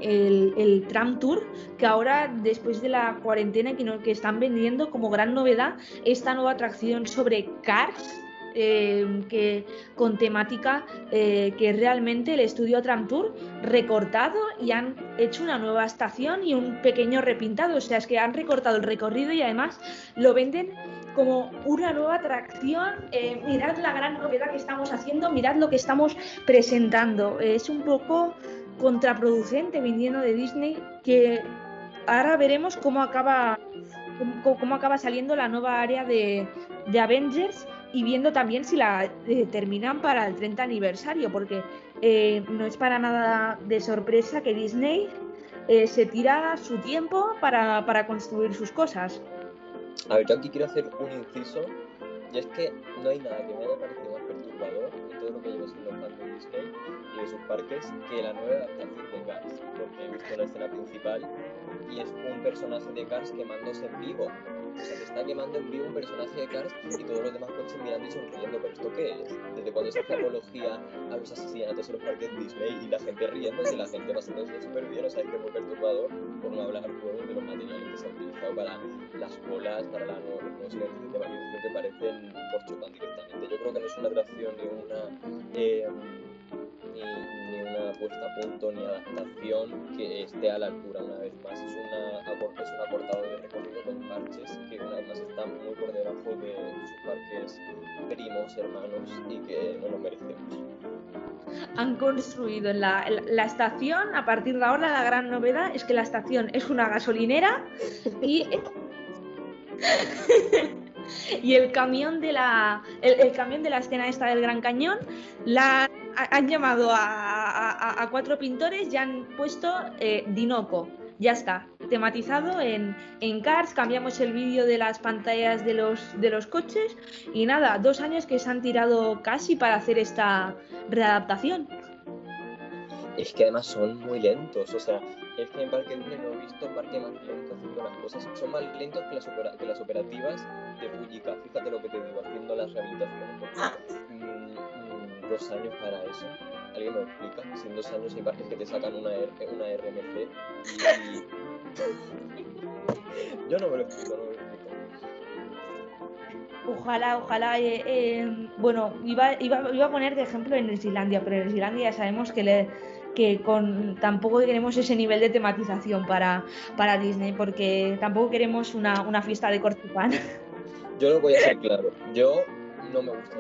el, el, Tram Tour, que ahora después de la cuarentena que, no, que están vendiendo como gran novedad esta nueva atracción sobre Cars, eh, que, con temática eh, que realmente el estudio Tram Tour recortado y han hecho una nueva estación y un pequeño repintado. O sea, es que han recortado el recorrido y además lo venden como una nueva atracción. Eh, mirad la gran novedad que estamos haciendo, mirad lo que estamos presentando. es un poco contraproducente viniendo de Disney que ahora veremos cómo acaba cómo, acaba saliendo la nueva área de, Avengers y viendo también si la eh, terminan para el 30 aniversario, porque eh, no es para nada de sorpresa que Disney eh, se tira su tiempo para, para, construir sus cosas. A ver, yo aquí quiero hacer un inciso, y es que no hay nada que me haya parecido más perturbador en todo lo que llevo siendo fan de Disney de sus parques que la nueva adaptación de Cars, porque he visto la escena principal y es un personaje de Cars quemándose en vivo. O sea, que está quemando en vivo un personaje de Cars y todos los demás coches mirando y sonriendo. ¿Pero esto qué es? ¿Desde cuando se hace apología a los asesinatos en los parques Disney y la gente riendo y la gente pasándose súper bien? O sea, es que muy perturbador, por no hablar luego de los materiales que se han utilizado para las colas, para la nueva nuevos de tematización que parecen por directamente. Yo creo que no es una atracción ni una... Eh, ni, ni, una puesta a punto ni adaptación que esté a la altura una vez más. Es, una, es un acortado de recorrido con parches que una vez más está muy por debajo de sus parques primos, hermanos y que no lo merecemos. Han construido la, la, estación, a partir de ahora la gran novedad es que la estación es una gasolinera y... y el camión de la el, camión de la escena esta del Gran Cañón la han llamado a, cuatro pintores y han puesto eh, Dinoco. Ya está, tematizado en, en Cars, cambiamos el vídeo de las pantallas de los, de los coches y nada, dos años que se han tirado casi para hacer esta readaptación. Es que además son muy lentos, o sea, es que en Parque Disney no he visto parque más lento haciendo las cosas. Son más lentos que las, que las operativas de Fujica, fíjate lo que te digo, haciendo las rehabilitaciones. Mm, dos años para eso. ¿Alguien me explica? Si en dos años hay parques que te sacan una, una RMC. Yo no me lo explico, no me lo explico. Ojalá, ojalá. Eh, eh, bueno, iba, iba, iba, a poner de ejemplo en Islandia, pero en Islandia sabemos que, le, que con, tampoco queremos ese nivel de tematización para, para Disney, porque tampoco queremos una, una fiesta de Cortipán. Yo lo voy a hacer claro. Yo no me gusta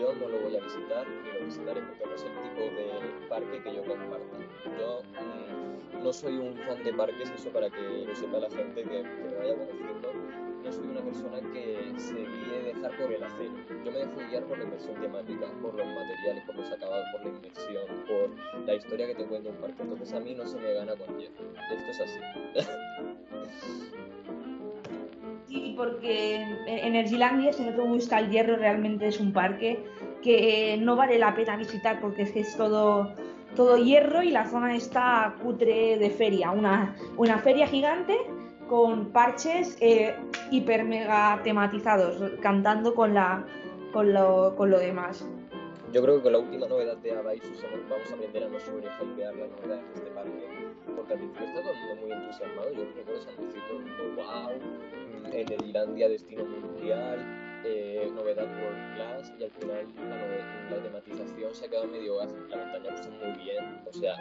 yo no lo voy a visitar ni lo visitaré porque no es el tipo de parque que yo comparta. Yo mm, no soy un fan de parques, eso para que lo sepa la gente que, me vaya conociendo. No soy una persona que se guíe dejar por el acero. Yo me dejo guiar por la inversión temática, por los materiales, por los acabados, por la inversión, por la historia que te cuenta un parque. Entonces a mí no se me gana con hierro. Esto es así. Sí, porque en Energylandia, si no te gusta el hierro, realmente es un parque que no vale la pena visitar porque es que es todo, todo hierro y la zona está cutre de feria. Una, una feria gigante con parches eh, hiper mega tematizados, cantando con, la, con, lo, con lo demás. Yo creo que con la última novedad de Abaisus vamos a aprender a no sobre hypear las novedades de este parque, porque al principio está todo el mundo muy entusiasmado. Yo recuerdo el mundo, wow, en el Irlandia destino mundial, eh, novedad World Class, y al final la, la, tematización se ha quedado medio gas. La montaña está muy bien, o sea,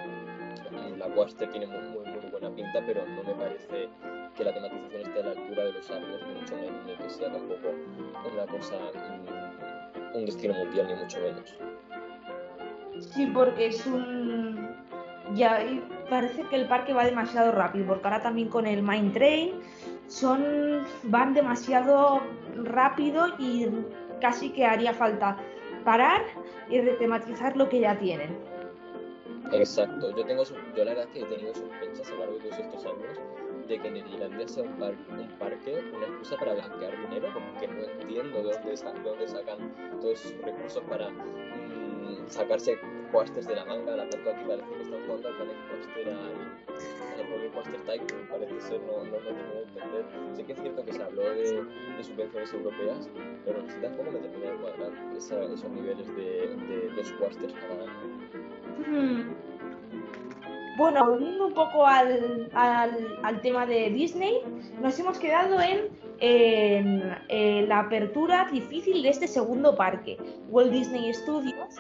la Quaster tiene muy, muy, muy buena pinta, pero no me parece que la tematización esté a la altura de los árboles, mucho menos, ni que sea tampoco una cosa. Mm, un destino mundial, ni mucho menos. Sí, porque es un. Ya parece que el parque va demasiado rápido, porque ahora también con el Mine Train son van demasiado rápido y casi que haría falta parar y retematizar lo que ya tienen. Exacto, yo tengo yo la verdad es que he tenido sospechas a lo largo de todos estos años de que Irlandia sea un, un parque, una excusa para blanquear dinero, porque no entiendo de dónde, dónde sacan todos esos recursos para mmm, sacarse cuastes de la manga. La foto aquí parece que están jugando al Planet Coaster al, al Coaster parece ser, no, no, no termino de entender. Sé que es cierto que se habló de, subvenciones europeas, pero sí tampoco me termina de cuadrar esos niveles de, de, de para bueno, volviendo un poco al, al, tema de Disney, nos hemos quedado en, la apertura difícil de este segundo parque, Walt Disney Studios,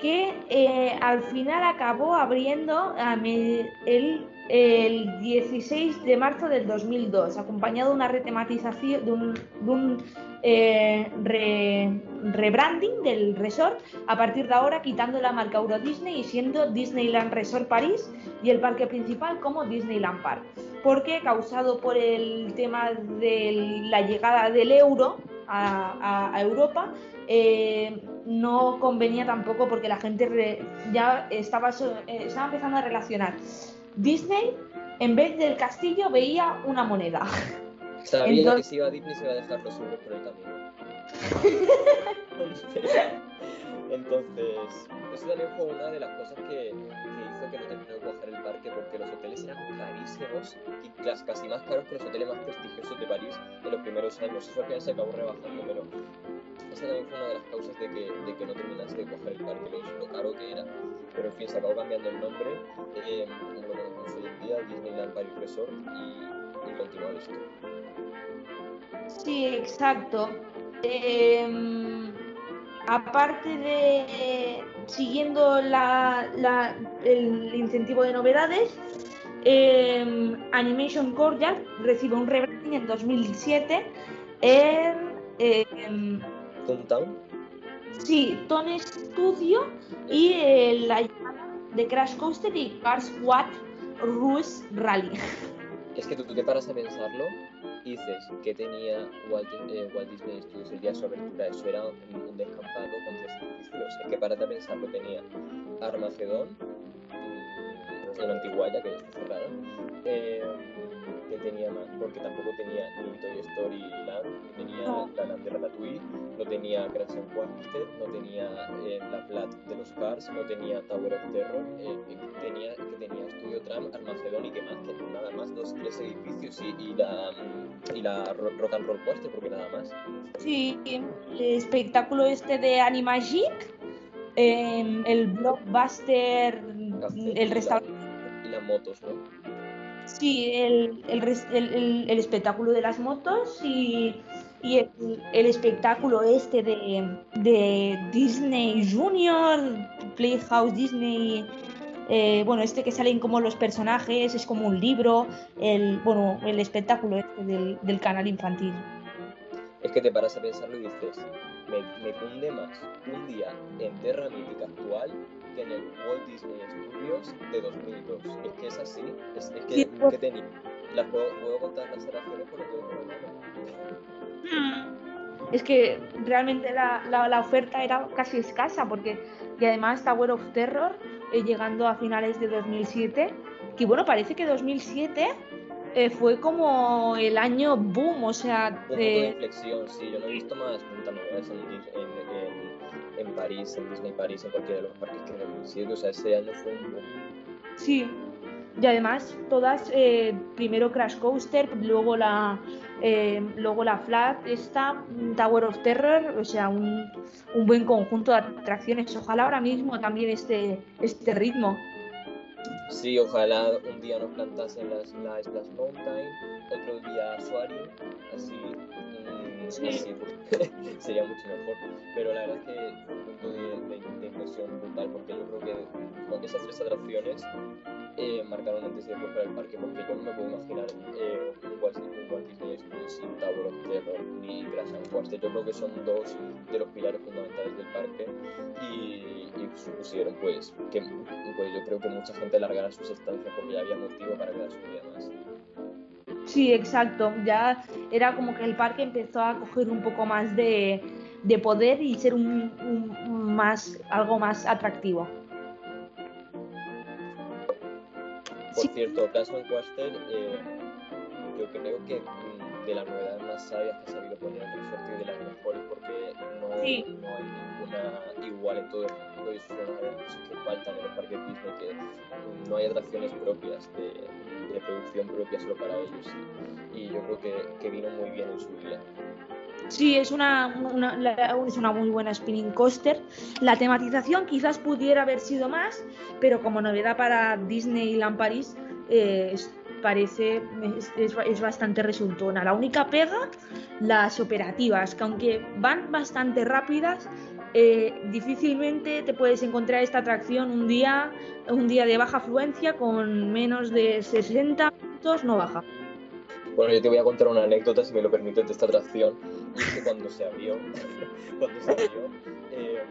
que eh, al final acabó abriendo el, el, 16 de marzo del 2002, acompañado de una retematización, de un eh, rebranding del resort, a partir de ahora quitando la marca Euro Disney y siendo Disneyland Resort París y el parque principal como Disneyland Park. Porque causado por el tema de la llegada del euro a, Europa, eh, no convenía tampoco porque la gente ya estaba, eh, estaba empezando a relacionar. Disney, en vez del castillo, veía una moneda. Sabía que si iba a Disney se iba a dejar los euros por el camino. Entonces, eso también fue una de las cosas que, que no terminó de coger el parque porque los hoteles eran carísimos y casi más caros que los hoteles más prestigiosos de París en los primeros años. Eso al final se acabó rebajando, pero esa también fue una de las causas de que, de que no terminase de coger el parque, lo, caro que era. Pero en fin, se acabó cambiando el nombre, eh, como lo conocemos hoy en día, Disneyland Paris Resort, y, y continuó la historia. Sí, exacto. Em, aparte de siguiendo el incentivo de novedades, em, Animation Cordial recibe un rebranding en 2007 en... Eh, Sí, Tone Studio y eh, la de Crash Coaster y Cars Quad Rules Rally. Es que tú, te paras a pensarlo dices que tenía Walt, eh, Disney Studios el día de su apertura, eso era un, descampado con tres edificios. Es que para pensarlo tenía Armagedón, una antiguaya que ya está cerrada, eh, que tenía más, porque tampoco tenía ni Toy Story Land, no tenía la Land de Ratatouille, no tenía Crash Quarter, no tenía eh, la Flat de los Cars, no tenía Tower of Terror, eh, tenía, que tenía Studio Tram, Armagedón y que más, que nada más dos, tres edificios y, y la, y la Rock and Roll Coaster, porque nada más. Sí, el espectáculo este de Animagic, eh, el blockbuster, el restaurante. Motos, ¿no? Sí, el, el, el, espectáculo de las motos y, y el, espectáculo este de, de, Disney Junior, Playhouse Disney, eh, bueno, este que salen como los personajes, es como un libro, el, bueno, el espectáculo este del, del canal infantil. Es que te paras a pensarlo y dices, me, me cunde más un día en Terra Mítica actual en el Walt Disney Studios de 2002. Es que es así, es, es que, que tenía. Las puedo, puedo, contar las razones por lo que mm. Es que realmente la, la, la, oferta era casi escasa porque y además Tower of Terror eh, llegando a finales de 2007 que bueno parece que 2007 eh, fue como el año boom o sea un eh, de inflexión sí yo no he visto más novedades en, en, en París, en Disney París, en cualquiera de los parques que en sitio. O sea, ese año fue un boom. Sí, y además todas, eh, primero Crash Coaster, luego la, eh, luego la Flat, esta, Tower of Terror, o sea, un, un, buen conjunto de atracciones. Ojalá ahora mismo también este, este ritmo. Sí, ojalá un día nos plantasen las, la Splash Mountain, otro día Suari, así, sí. pues, sería mucho mejor. Pero la verdad es que fue un punto de, de, impresión brutal, porque yo creo que con esas tres atracciones eh, marcaron antes y después para el parque, porque yo no me puedo imaginar eh, un, Walt, Disney sin Tower of Terror ni Crash and. Yo creo que son dos de los pilares fundamentales del parque y, y supusieron pues que pues, yo creo que mucha gente larga sus estancias porque ya había motivo para quedarse un día más. Sí, exacto. Ya era como que el parque empezó a coger un poco más de, de poder y ser un, un, más algo más atractivo. Por cierto, Caso en Quaster, eh, yo creo que de las novedades más sabias que ha sabido poner en el sorteo de las mejores porque no, no hay ninguna igual en todo el mundo y es una de las cosas que faltan en los parques Disney que no hay atracciones propias de, de producción propia solo para ellos y, y yo creo que, que, vino muy bien en su día. Sí, es una, es una muy buena spinning coaster. La tematización quizás pudiera haber sido más, pero como novedad para Disneyland París, eh, parece es, bastante resultona. La única pega, las operativas, que aunque van bastante rápidas, eh, difícilmente te puedes encontrar esta atracción un día, un día de baja afluencia con menos de 60 minutos no baja. Bueno, yo te voy a contar una anécdota, si me lo permites, de esta atracción. Y es que cuando se abrió, cuando se abrió, eh,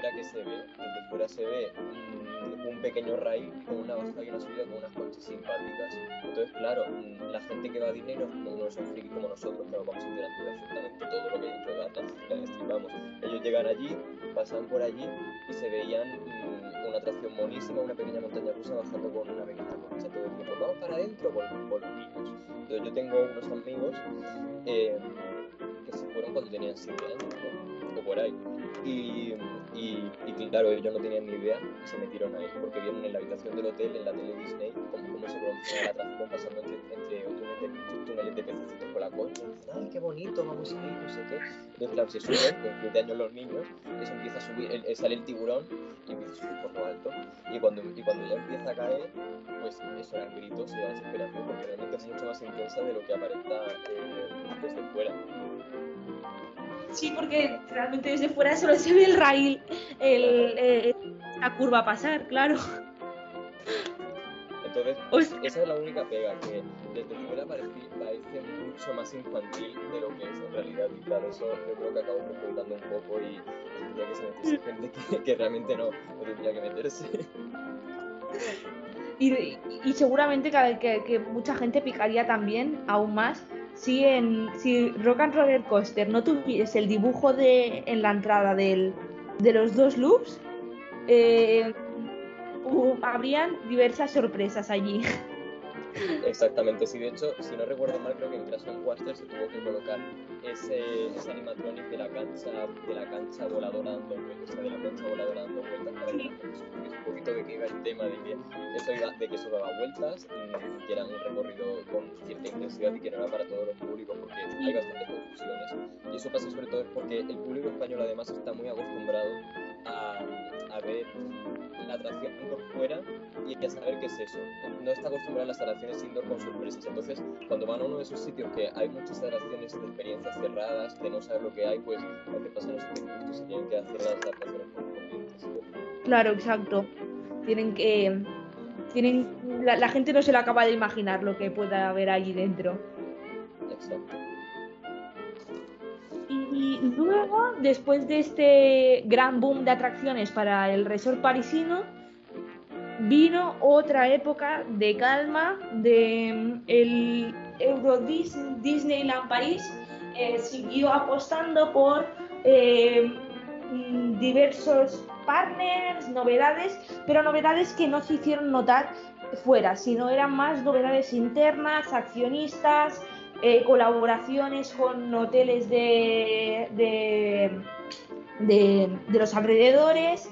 que se ve, desde fuera se ve un, pequeño rail con una bajada y una subida con unas conchas simpáticas. Entonces, claro, mm, la gente que va a Disney no, no son frikis como nosotros, que nos vamos enterando de absolutamente todo lo que hay dentro de la vamos. Ellos llegan allí, pasan por allí y se veían mm, una atracción monísima, una pequeña montaña rusa bajando con una pequeña concha todo el tiempo. Vamos para adentro con, los niños. Entonces yo tengo unos amigos eh, que se fueron cuando tenían 7 años, o por ahí. Y, y, y, claro, ellos no tenían ni idea y se metieron ahí porque vieron en la habitación del hotel, en la tele Disney, cómo, cómo se promociona la atracción pasando entre, entre túneles, túneles de pececitos con la dicen, ay, qué bonito, vamos a ir, no sé qué. Entonces, claro, se suben con 7 años los niños, eso empieza a subir, el, sale el tiburón y empieza a subir por lo alto. Y cuando, y cuando ya empieza a caer, pues eso eran gritos y la desesperación porque realmente es mucho más intensa de lo que aparenta eh, desde fuera. Sí, porque realmente desde fuera solo se ve el rail, el, eh, la curva pasar, claro. Entonces, esa es la única pega, que desde fuera parece, parece, mucho más infantil de lo que es en realidad. Y claro, eso yo creo que acabo preguntando un poco y tendría que se metiese gente que, que, realmente no, no tendría que meterse. Y, y seguramente que, que, que mucha gente picaría también, aún más, si, en, si Rock and Roller Coaster no tuviese el dibujo de, en la entrada del, de los dos loops, eh, habrían diversas sorpresas allí. Exactamente, sí, de hecho, si no recuerdo mal, creo que en Crash Coaster se tuvo que colocar ese, ese animatronic de la cancha, de la cancha voladora dando vueltas, de la cancha voladora dando vueltas para que un poquito de que iba el tema de que eso iba, de que eso daba vueltas, que era un recorrido con cierta intensidad y que no era para todos los públicos, porque hay bastantes confusiones. Y eso pasa sobre todo porque el público español además está muy acostumbrado a, a ver la atracción por fuera y a saber qué es eso. No está acostumbrado a las atracciones indoor con sorpresas. Entonces, cuando van a uno de esos sitios que hay muchas atracciones de experiencias cerradas, de no saber lo que hay, pues lo que pasa en los circuitos se tienen que hacer las adaptaciones correspondientes. Claro, exacto. Tienen que. Tienen, la, la gente no se lo acaba de imaginar lo que pueda haber allí dentro. Exacto. Y luego, después de este gran boom de atracciones para el resort parisino, vino otra época de calma de mm, el Euro Disneyland París eh, siguió apostando por eh, mm, diversos partners, novedades, pero novedades que no se hicieron notar fuera, sino eran más novedades internas, accionistas, eh, colaboraciones con hoteles de, de, de, los alrededores,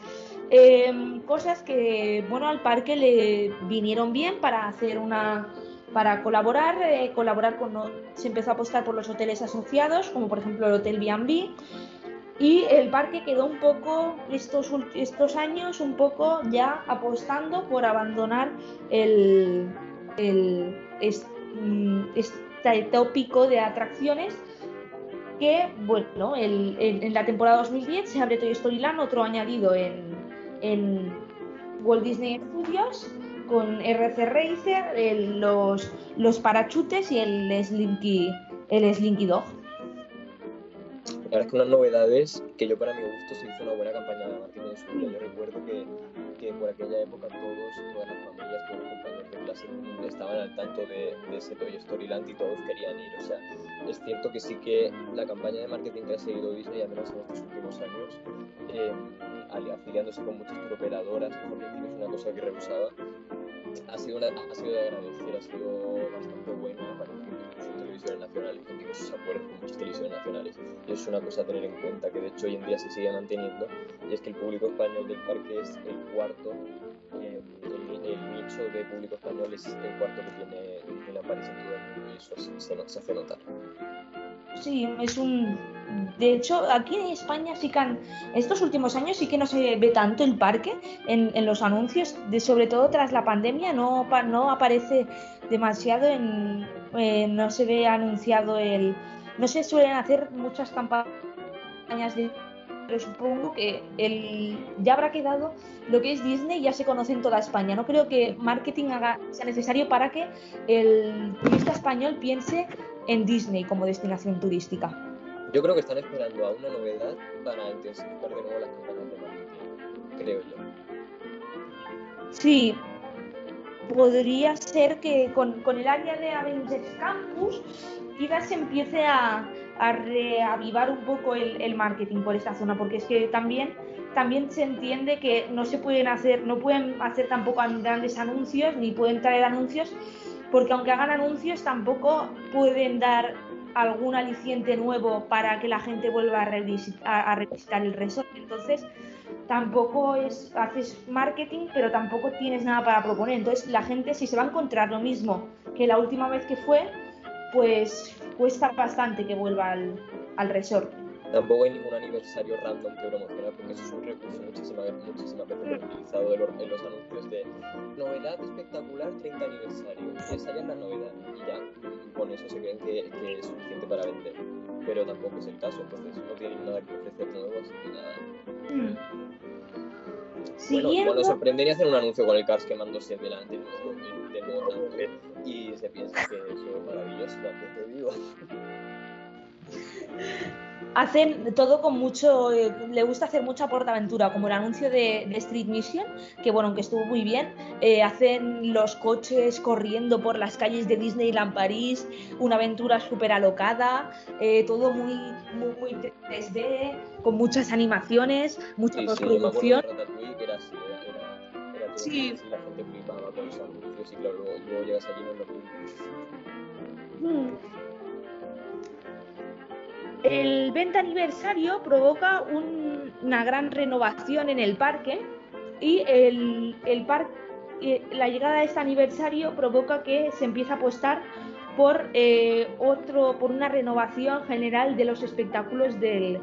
em, cosas que bueno al parque le vinieron bien para hacer una para colaborar, eh, colaborar con se empezó a apostar por los hoteles asociados, como por ejemplo el Hotel B&B, y el parque quedó un poco estos, estos años un poco ya apostando por abandonar el, el mm, tópico de atracciones que, bueno, en, la temporada 2010 se abre Toy Story Land, otro añadido en, en Walt Disney Studios, con RC Racer, los, los parachutes y el Slinky, el Slinky Dog. Verdad es que unas novedades que yo para mi gusto se hizo una buena campaña de marketing en su Yo recuerdo que, que, por aquella época todos, todas las familias, todos los compañeros de clase estaban al tanto de, de ese Toy Storyland y todos querían ir. O sea, es cierto que sí que la campaña de marketing que ha seguido Disney, al menos en estos últimos años, eh, afiliándose con muchas operadoras, porque es una cosa que rehusaba, ha sido, ha sido de agradecer, ha sido bastante buena para televisiones nacionales, tiene sus acuerdos con muchas televisiones nacionales. Y es una cosa a tener en cuenta que de hecho hoy en día se sigue manteniendo, y es que el público español del parque es el cuarto, eh, el, nicho de público español es el cuarto que tiene, la París en todo el mundo, y eso se, se, se hace notar. sí, es un de hecho, aquí en España sí que han, estos últimos años sí que no se ve tanto el parque en, los anuncios, de, sobre todo tras la pandemia, no, no aparece demasiado en, eh, no se ve anunciado el, no se suelen hacer muchas campañas de pero supongo que el, ya habrá quedado lo que es Disney ya se conoce en toda España. No creo que marketing haga, sea necesario para que el turista español piense en Disney como destinación turística. Yo creo que están esperando a una novedad para intensificar de nuevo las campañas de marketing, creo yo. Sí, podría ser que con, el área de Avengers Campus quizás empiece a, reavivar un poco el, marketing por esta zona, porque es que también, también se entiende que no se pueden hacer, no pueden hacer tampoco grandes anuncios, ni pueden traer anuncios, porque aunque hagan anuncios tampoco pueden dar algún aliciente nuevo para que la gente vuelva a, revisitar, el resort. Entonces, tampoco es, haces marketing, pero tampoco tienes nada para proponer. Entonces, la gente, si se va a encontrar lo mismo que la última vez que fue, pues cuesta bastante que vuelva al, al resort. Tampoco hay ningún aniversario random que promocionar, porque eso es un recurso muchísimas muchísima veces utilizado en los anuncios de novedad espectacular 30 aniversario. Esa ya es la novedad y ya con eso se creen que, que, es suficiente para vender. Pero tampoco es el caso, entonces no tienen nada que ofrecer nuevo, así que nada. Mm. Bueno, bueno, sorprendería hacer un anuncio con el Cars quemándose delante de nuevo, y se piensa que eso es maravilloso, que te digo. hacen todo con mucho, eh, le gusta hacer mucha portaventura, como el anuncio de, Street Mission, que bueno, que estuvo muy bien, eh, hacen los coches corriendo por las calles de Disneyland París, una aventura súper alocada, eh, todo muy, muy, 3D, con muchas animaciones, mucha sí, postproducción. Sí, era, la gente flipaba con los anuncios y claro, luego, llegas allí y no es lo mismo. El 20 aniversario provoca una gran renovación en el parque y el, eh, la llegada de este aniversario provoca que se empiece a apostar por eh, otro, por una renovación general de los espectáculos del,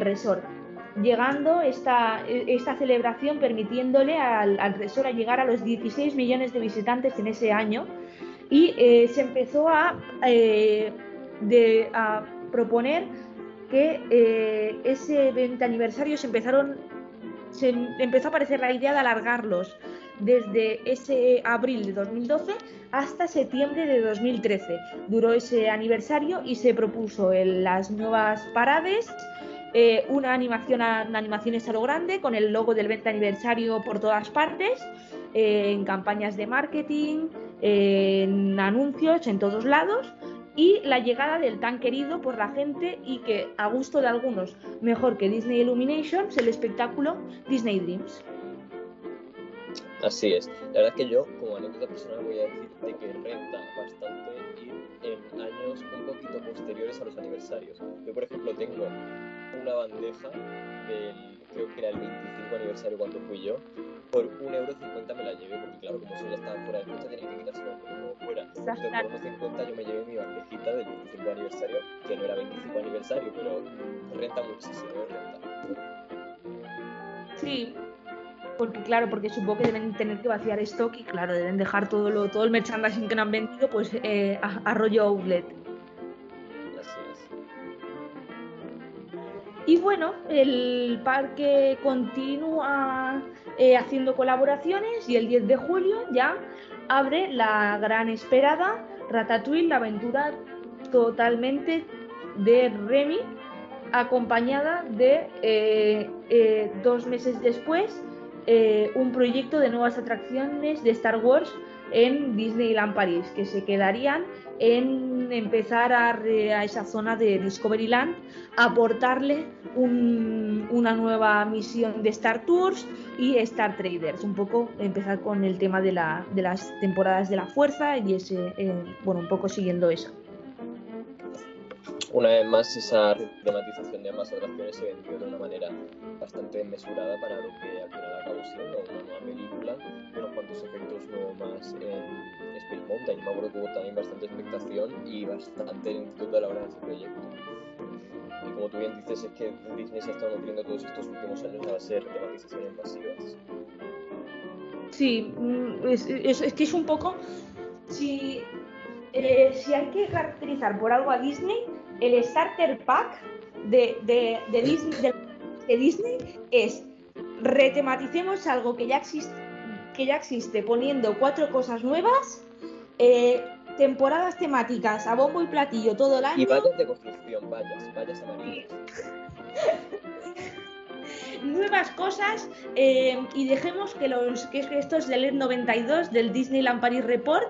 resort. Llegando esta, esta celebración permitiéndole al, resort a llegar a los 16 millones de visitantes en ese año y eh, se empezó a, a proponer que eh, ese 20 aniversario se empezaron se empezó a aparecer la idea de alargarlos desde ese abril de 2012 hasta septiembre de 2013. Duró ese aniversario y se propuso en las nuevas parades eh, una animación a, una animación a lo grande con el logo del 20 aniversario por todas partes, eh, en campañas de marketing, en anuncios en todos lados y la llegada del tan querido por la gente y que a gusto de algunos mejor que Disney Illumination es el espectáculo Disney Dreams. Así es. La verdad es que yo, como anécdota personal, voy a decirte que renta bastante ir en años un poquito posteriores a los aniversarios. Yo, por ejemplo, tengo una bandeja del, creo que era el 25 aniversario cuando fui yo, por 1,50€ me la llevé, porque claro, como eso ya estaba fuera de fecha, tenía que quitárselo como fuera. Entonces, por 1,50€ yo me llevé mi bandejita del 25 aniversario, que no era 25 aniversario, pero renta muchísimo, renta. Sí, porque claro, porque supongo que deben tener que vaciar stock y claro, deben dejar todo lo, todo el merchandising que no han vendido pues eh, a, rollo outlet. Bueno, el parque continúa eh, haciendo colaboraciones y el 10 de julio ya abre la gran esperada Ratatouille, la aventura totalmente de Remy, acompañada de eh, dos meses después eh, un proyecto de nuevas atracciones de Star Wars en Disneyland París, que se quedarían en empezar a, esa zona de Discoveryland, aportarle una nueva misión de Star Tours y Star Traders, un poco empezar con el tema de, las temporadas de la fuerza y ese, eh, bueno, un poco siguiendo eso una vez más esa tematización de ambas atracciones se vendió de una manera bastante desmesurada para lo que al final acabó siendo una nueva película, unos cuantos efectos nuevos más en Space mí me acuerdo que hubo también bastante expectación y bastante lentitud a la hora de ese proyecto. Y como tú bien dices, es que Disney se ha estado nutriendo todos estos últimos años a ser tematizaciones masivas. Sí, mm, es, es, es que es un poco. Si, eh, si hay que caracterizar por algo a Disney, el Starter Pack de, de, de Disney, de, de Disney es retematicemos algo que ya existe, que ya existe poniendo cuatro cosas nuevas, eh, temporadas temáticas a bombo y platillo todo el año. Y vallas de construcción, vallas, vallas amarillas. nuevas cosas eh, y dejemos que los que es que esto es del 92 del Disneyland Paris Report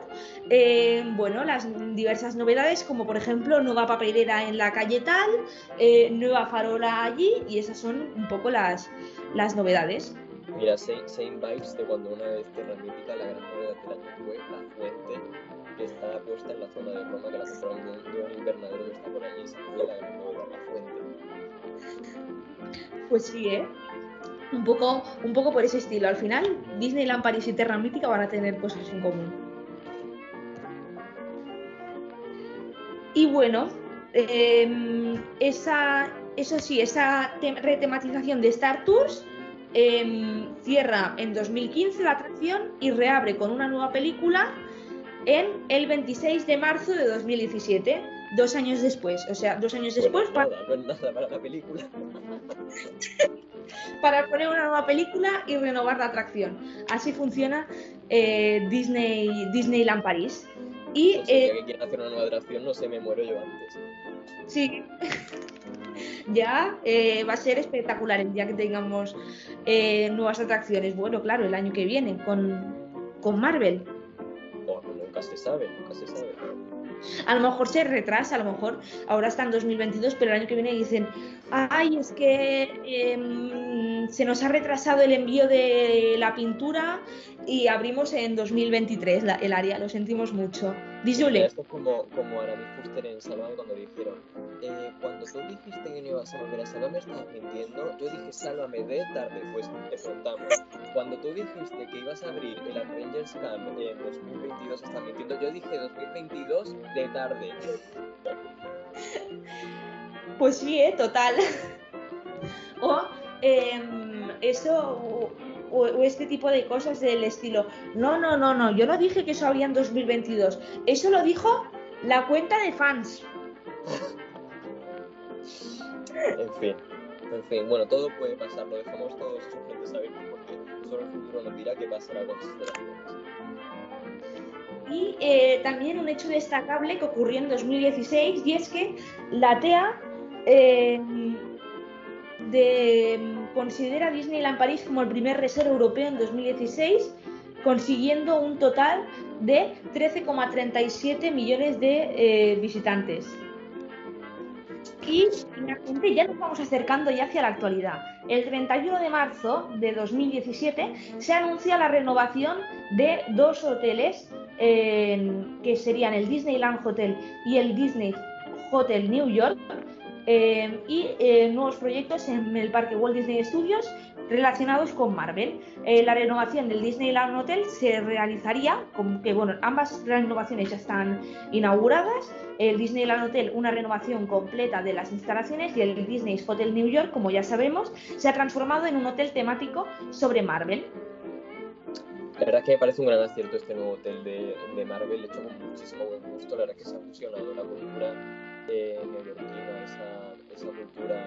eh, bueno las diversas novedades como por ejemplo nueva papelera en la calle tal eh, nueva farola allí y esas son un poco las las novedades Mira, Saint, Saint Vibes de cuando una vez Tierra Mítica, la gran novedad del año fue la fuente que está puesta en la zona de Roma, que la compraron de, un- de un invernadero que está por allí, esa fue la gran novedad, la fuente. Pues sí eh un poco un poco por ese estilo. Al final Disneyland Paris y Terra Mítica van a tener cosas en común. Y bueno, eh, esa, eso sí, esa te- retematización de Star Tours eh, cierra en 2015 la atracción y reabre con una nueva película en el 26 de marzo de 2017, dos años después. O sea, dos años después Bueno, para, no para la película. para poner una nueva película y renovar la atracción. Así funciona eh, Disney, Disneyland París. Y Pues el eh, que quieran hacer una nueva atracción, no sé, me muero yo antes. Sí. ya eh, va a ser espectacular el día que tengamos eh, nuevas atracciones. Bueno, claro, el año que viene con, con Marvel. O nunca se sabe, nunca se sabe. A lo mejor se retrasa, a lo mejor ahora está en 2022, pero el año que viene dicen, ay, es que em, se nos ha retrasado el envío de la pintura y abrimos en 2023 la- el área, lo sentimos mucho. Disule. esto es como, como Aramis Fuster en Sálvame cuando dijeron, eh, cuando tú dijiste que no ibas a volver a Sálvame estabas mintiendo, yo dije Sálvame de tarde, pues te preguntamos, cuando tú dijiste que ibas a abrir el Avengers Camp en 2022 estás mintiendo, yo dije 2022 de tarde. Pues sí, ¿eh? total. o em, eso, o, este tipo de cosas del estilo. No, no, no, no, yo no dije que eso había en 2022. Eso lo dijo la cuenta de fans. En fin, en fin, bueno, todo puede pasar, lo dejamos todos esos frentes abiertos porque solo el futuro nos dirá qué pasará con estas relaciones. Y eh, también un hecho destacable que ocurrió en 2016 y es que la TEA eh, de, considera Disneyland París como el primer reserva europeo en 2016, consiguiendo un total de 13,37 millones de eh, visitantes. Y ya nos vamos acercando ya hacia la actualidad. El 31 de marzo de 2017 se anuncia la renovación de dos hoteles eh, que serían el Disneyland Hotel y el Disney Hotel New York eh, y eh, nuevos proyectos en el parque Walt Disney Studios relacionados con Marvel. Eh, la renovación del Disneyland Hotel se realizaría, como que bueno, ambas renovaciones ya están inauguradas. El Disneyland Hotel, una renovación completa de las instalaciones, y el Disney Hotel New York, como ya sabemos, se ha transformado en un hotel temático sobre Marvel. La verdad que me parece un gran acierto este nuevo hotel de, de Marvel, hecho con muchísimo buen gusto. La verdad que se ha fusionado la cultura eh, neoyorquina, esa, esa cultura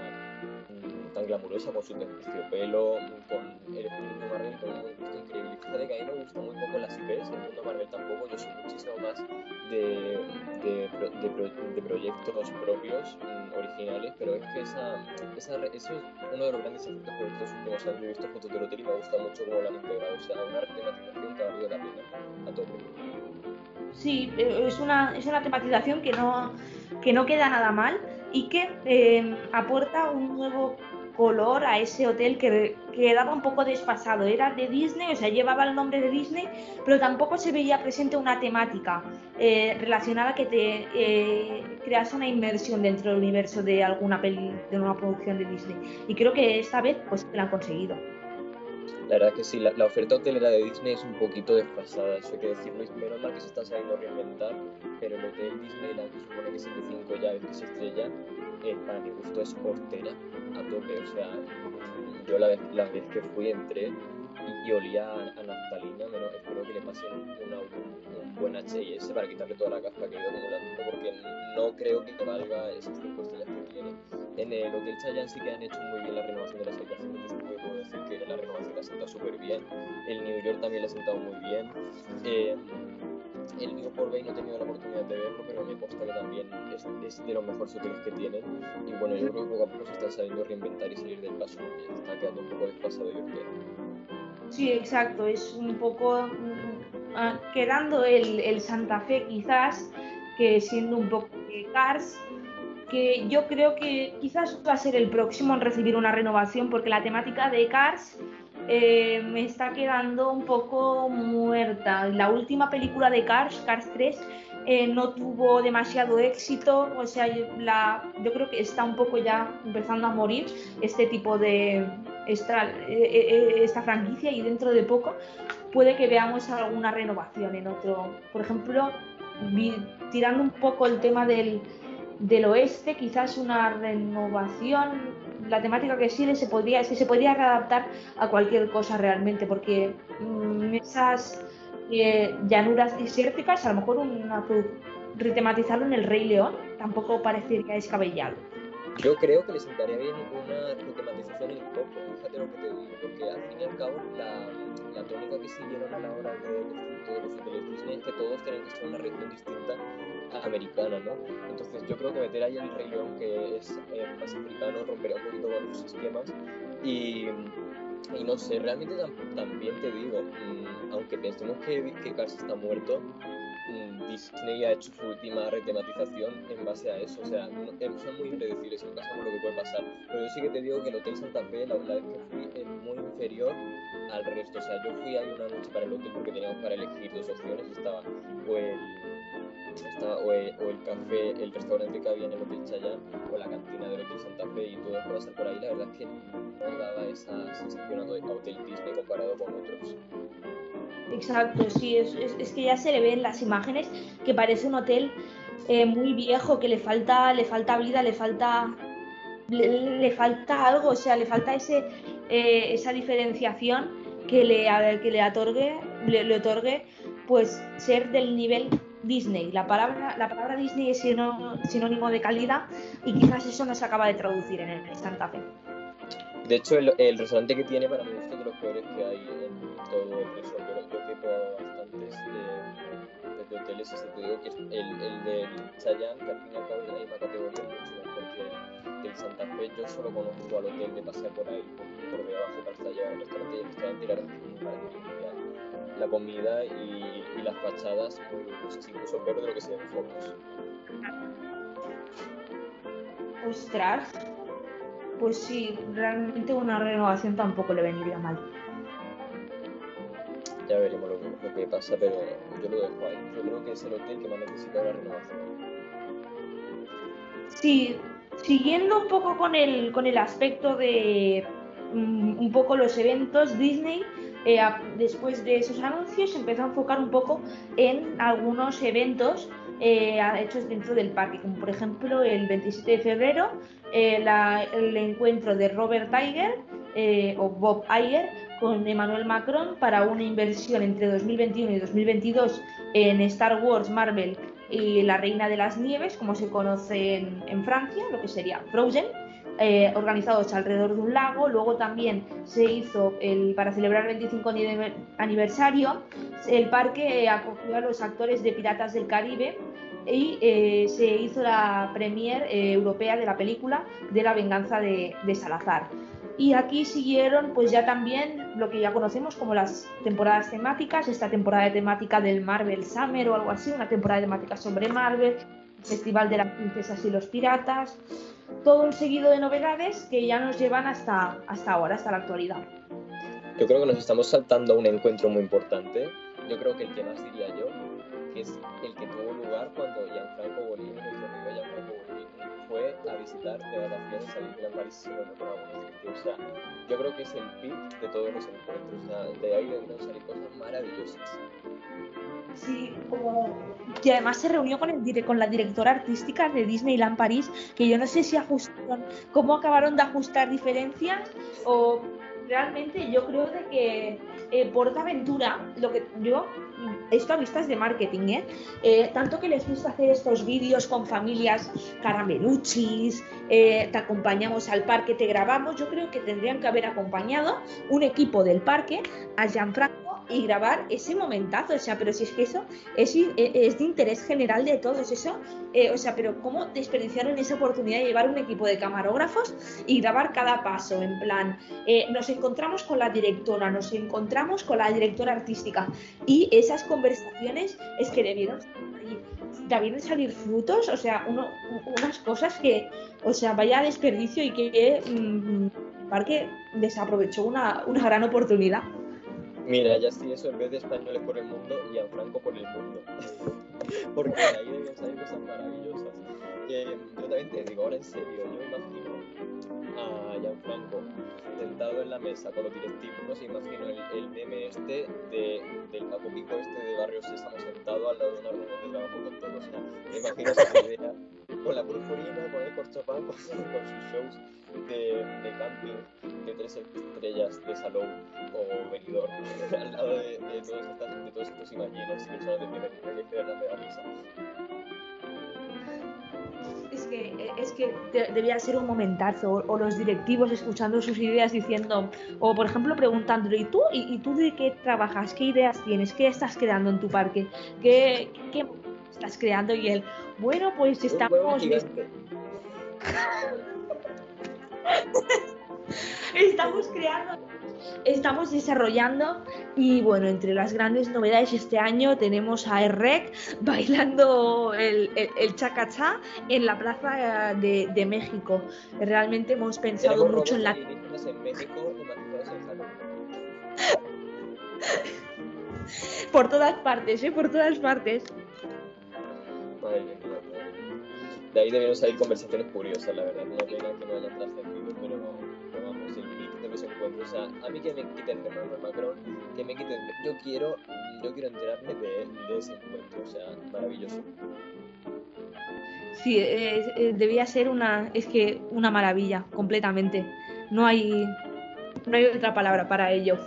mm, tan glamurosa con su terciopelo, con el espíritu de Marvel con un gusto increíble. Fíjate que a mí me gustan muy poco las IPs, el mundo Marvel tampoco, yo soy muchísimo más de, de, de de proyectos propios, mm, originales, pero es que esa, esa, eso es uno de los grandes efectos por estos últimos años. Yo he visto fotos del hotel y me gusta mucho cómo lo han integrado, o sea, una tematización que ha valido la pena a tope. Sí, eh, es una, es una tematización que no, que no queda nada mal y que eh, aporta un nuevo color a ese hotel que quedaba un poco desfasado. Era de Disney, o sea, llevaba el nombre de Disney, pero tampoco se veía presente una temática eh, relacionada que te eh, crease una inmersión dentro del universo de alguna peli, de una producción de Disney. Y creo que esta vez pues lo han conseguido. La verdad que sí, la, oferta hotelera de Disney es un poquito desfasada, eso hay que decirlo. Menos mal que se está sabiendo reinventar, pero el hotel Disneyland, que supone que es el de 5 ya, el que se estrella, eh, para mi gusto es hortera a tope. O sea, yo la la vez que fui entré y, olía a, naftalina, pero espero que le pasen un buen HIS para quitarle toda la caspa que ido acumulando, porque no creo que valga esas 5 estrellas que tiene. En el Hotel Chayanne sí que han hecho muy bien la renovación de las habitaciones, yo puedo decir que la renovación la ha sentado súper bien. El New York también la ha sentado muy bien. Eh, el Newport Bay no he tenido la oportunidad de verlo, pero me consta que también es, es, de los mejores hoteles que tienen. Y bueno, yo creo que poco a poco se están sabiendo reinventar y salir del paso, está quedando un poco desfasado y hotel. Sí, exacto, es un poco ah, quedando el, el, Santa Fe quizás, que siendo un poco Cars, que yo creo que quizás va a ser el próximo en recibir una renovación, porque la temática de Cars eh, me está quedando un poco muerta. La última película de Cars, Cars 3, eh, no tuvo demasiado éxito, o sea, la, yo creo que está un poco ya empezando a morir este tipo de, esta, eh, eh, esta franquicia y dentro de poco puede que veamos alguna renovación en otro. Por ejemplo, tirando un poco el tema del, del oeste, quizás una renovación, la temática que sigue se podría, se podría readaptar a cualquier cosa realmente, porque mm, esas eh, llanuras desérticas, a lo mejor una, retematizarlo en el Rey León tampoco parecería descabellado. Yo creo que les sentaría bien una retematización en Coco, fíjate lo que te digo, porque al fin y al cabo la, la tónica que siguieron a la hora de todos los hoteles Disney es que todos tienen que ser una región distinta americana, ¿no? Entonces yo creo que meter ahí el Rey León, que es eh, más africano, rompería un poquito con los y, no sé, realmente también te digo, mmm, aunque pensemos que, que Cars está muerto, Disney ha hecho su última retematización en base a eso. O sea, son muy impredecibles en caso de lo que puede pasar. Pero yo sí que te digo que el Hotel Santa Fe, la, vez que fui, es muy inferior al resto. O sea, yo fui ahí una noche para el hotel porque teníamos para elegir dos opciones. Estaba el, o el, café, el restaurante que había en el Hotel Chayán o la cantina del Hotel Santa Fe y todo pasar por ahí. La verdad es que no daba esa sensación a Hotel Disney comparado con otros. Exacto, sí, es, es, que ya se le ven las imágenes que parece un hotel eh, muy viejo, que le falta, le falta vida, le falta, le, falta algo, o sea, le falta ese, eh, esa diferenciación que le, que le otorgue, le, otorgue, pues ser del nivel Disney. La palabra, la palabra Disney es sinónimo de calidad y quizás eso no se acaba de traducir en el Santa Fe. De hecho, el, el restaurante que tiene para mí es de los peores que hay en todo el resort bastantes de, de hoteles y te digo que el, el de Chayanne, que al fin y al cabo es de la misma categoría, porque el Santa Fe yo solo conozco al hotel de pasar por ahí, por, por debajo para estar llegar al restaurante y el restaurante y la verdad la comida y, y, las fachadas, pues es incluso peor de lo que se ven en fotos. Ostras, pues sí, realmente una renovación tampoco le vendría mal ya veremos lo que, lo que, pasa, pero yo lo dejo ahí. Yo creo que es el hotel que más necesita la renovación. Sí, siguiendo un poco con el, con el aspecto de um, un poco los eventos, Disney, eh, después de esos anuncios, empezó a enfocar un poco en algunos eventos eh, hechos dentro del parque, como por ejemplo el 27 de febrero, eh, el encuentro de Robert Tiger eh, o Bob Iger con Emmanuel Macron para una inversión entre 2021 y 2022 en Star Wars, Marvel y La Reina de las Nieves, como se conoce en, Francia, lo que sería Frozen, eh, organizados alrededor de un lago. Luego también se hizo, el, para celebrar el 25 aniversario, el parque acogió a los actores de Piratas del Caribe y eh, se hizo la premier eh, europea de la película de la venganza de Salazar. Y aquí siguieron pues ya también lo que ya conocemos como las temporadas temáticas, esta temporada de temática del Marvel Summer o algo así, una temporada de temática sobre Marvel, Festival de las Princesas y los Piratas, todo un seguido de novedades que ya nos llevan hasta, hasta ahora, hasta la actualidad. Yo creo que nos estamos saltando a un encuentro muy importante. Yo creo que el que más diría yo, que es el que tuvo lugar cuando Gianfranco Bolini, fue a visitar de vacaciones a Disneyland París y no me O sea, yo creo que es el pic de todos los encuentros. O sea, de ahí deben salir cosas maravillosas. Sí, como y además se reunió con, el, con la directora artística de Disneyland París, que yo no sé si ajustaron, cómo acabaron de ajustar diferencias o realmente yo creo de que eh, Portaventura, lo que yo, esto a vistas de marketing, ¿eh? ¿eh? tanto que les gusta hacer estos vídeos con familias carameluchis, eh, te acompañamos al parque, te grabamos, yo creo que tendrían que haber acompañado un equipo del parque a Gianfranco y grabar ese momentazo, o sea, pero si es que eso es, e, es de interés general de todos, eso, eh, o sea, pero cómo desperdiciaron esa oportunidad de llevar un equipo de camarógrafos y grabar cada paso, en plan, eh, nos encontramos con la directora, nos encontramos con la directora artística y esas conversaciones es que debieron debieron salir frutos, o sea, unas cosas que, o sea, vaya desperdicio y que el mm, parque desaprovechó una, una gran oportunidad. Mira, ya en vez de españoles por el mundo, y a Franco por el mundo. Porque ahí deben salir cosas maravillosas. Eh, yo también te digo, ahora en serio, yo me imagino a Gianfranco sentado en la mesa con los directivos, imagino el, el meme este de, del Paco Pico este de Barrio Sésamo sentado al lado de una reunión de trabajo con todos. O sea, me imagino esa idea con la purpurina, con el corchopán, con, sus shows de, de, camping de tres estrellas de salón o venidor al lado de, de, todos, estas, de todos estos imaginos que solo te tienen que quedar la risa. Es que, es que debía ser un momentazo, o, los directivos escuchando sus ideas diciendo, o por ejemplo preguntándole, ¿y tú? ¿Y, y tú de qué trabajas? ¿Qué ideas tienes? ¿Qué estás creando en tu parque? ¿Qué, qué estás creando? Y él, bueno, pues estamos... estamos creando, estamos desarrollando y bueno, entre las grandes novedades este año tenemos a ERREC bailando el, el, el chacachá en la Plaza de, de, México. Realmente hemos pensado mucho en la... En México, por todas partes, ¿eh? Por todas partes. Madre mía, de ahí debieron salir conversaciones curiosas, la verdad. No pena que no hayan trascendido, pero, los encuentros. O sea, a mí que me quiten de Macron, que me quiten. Yo quiero, yo quiero enterarme de, de ese encuentro, o sea, maravilloso. Sí, eh, eh, debía ser una, es que una maravilla, completamente. No hay, no hay otra palabra para ello.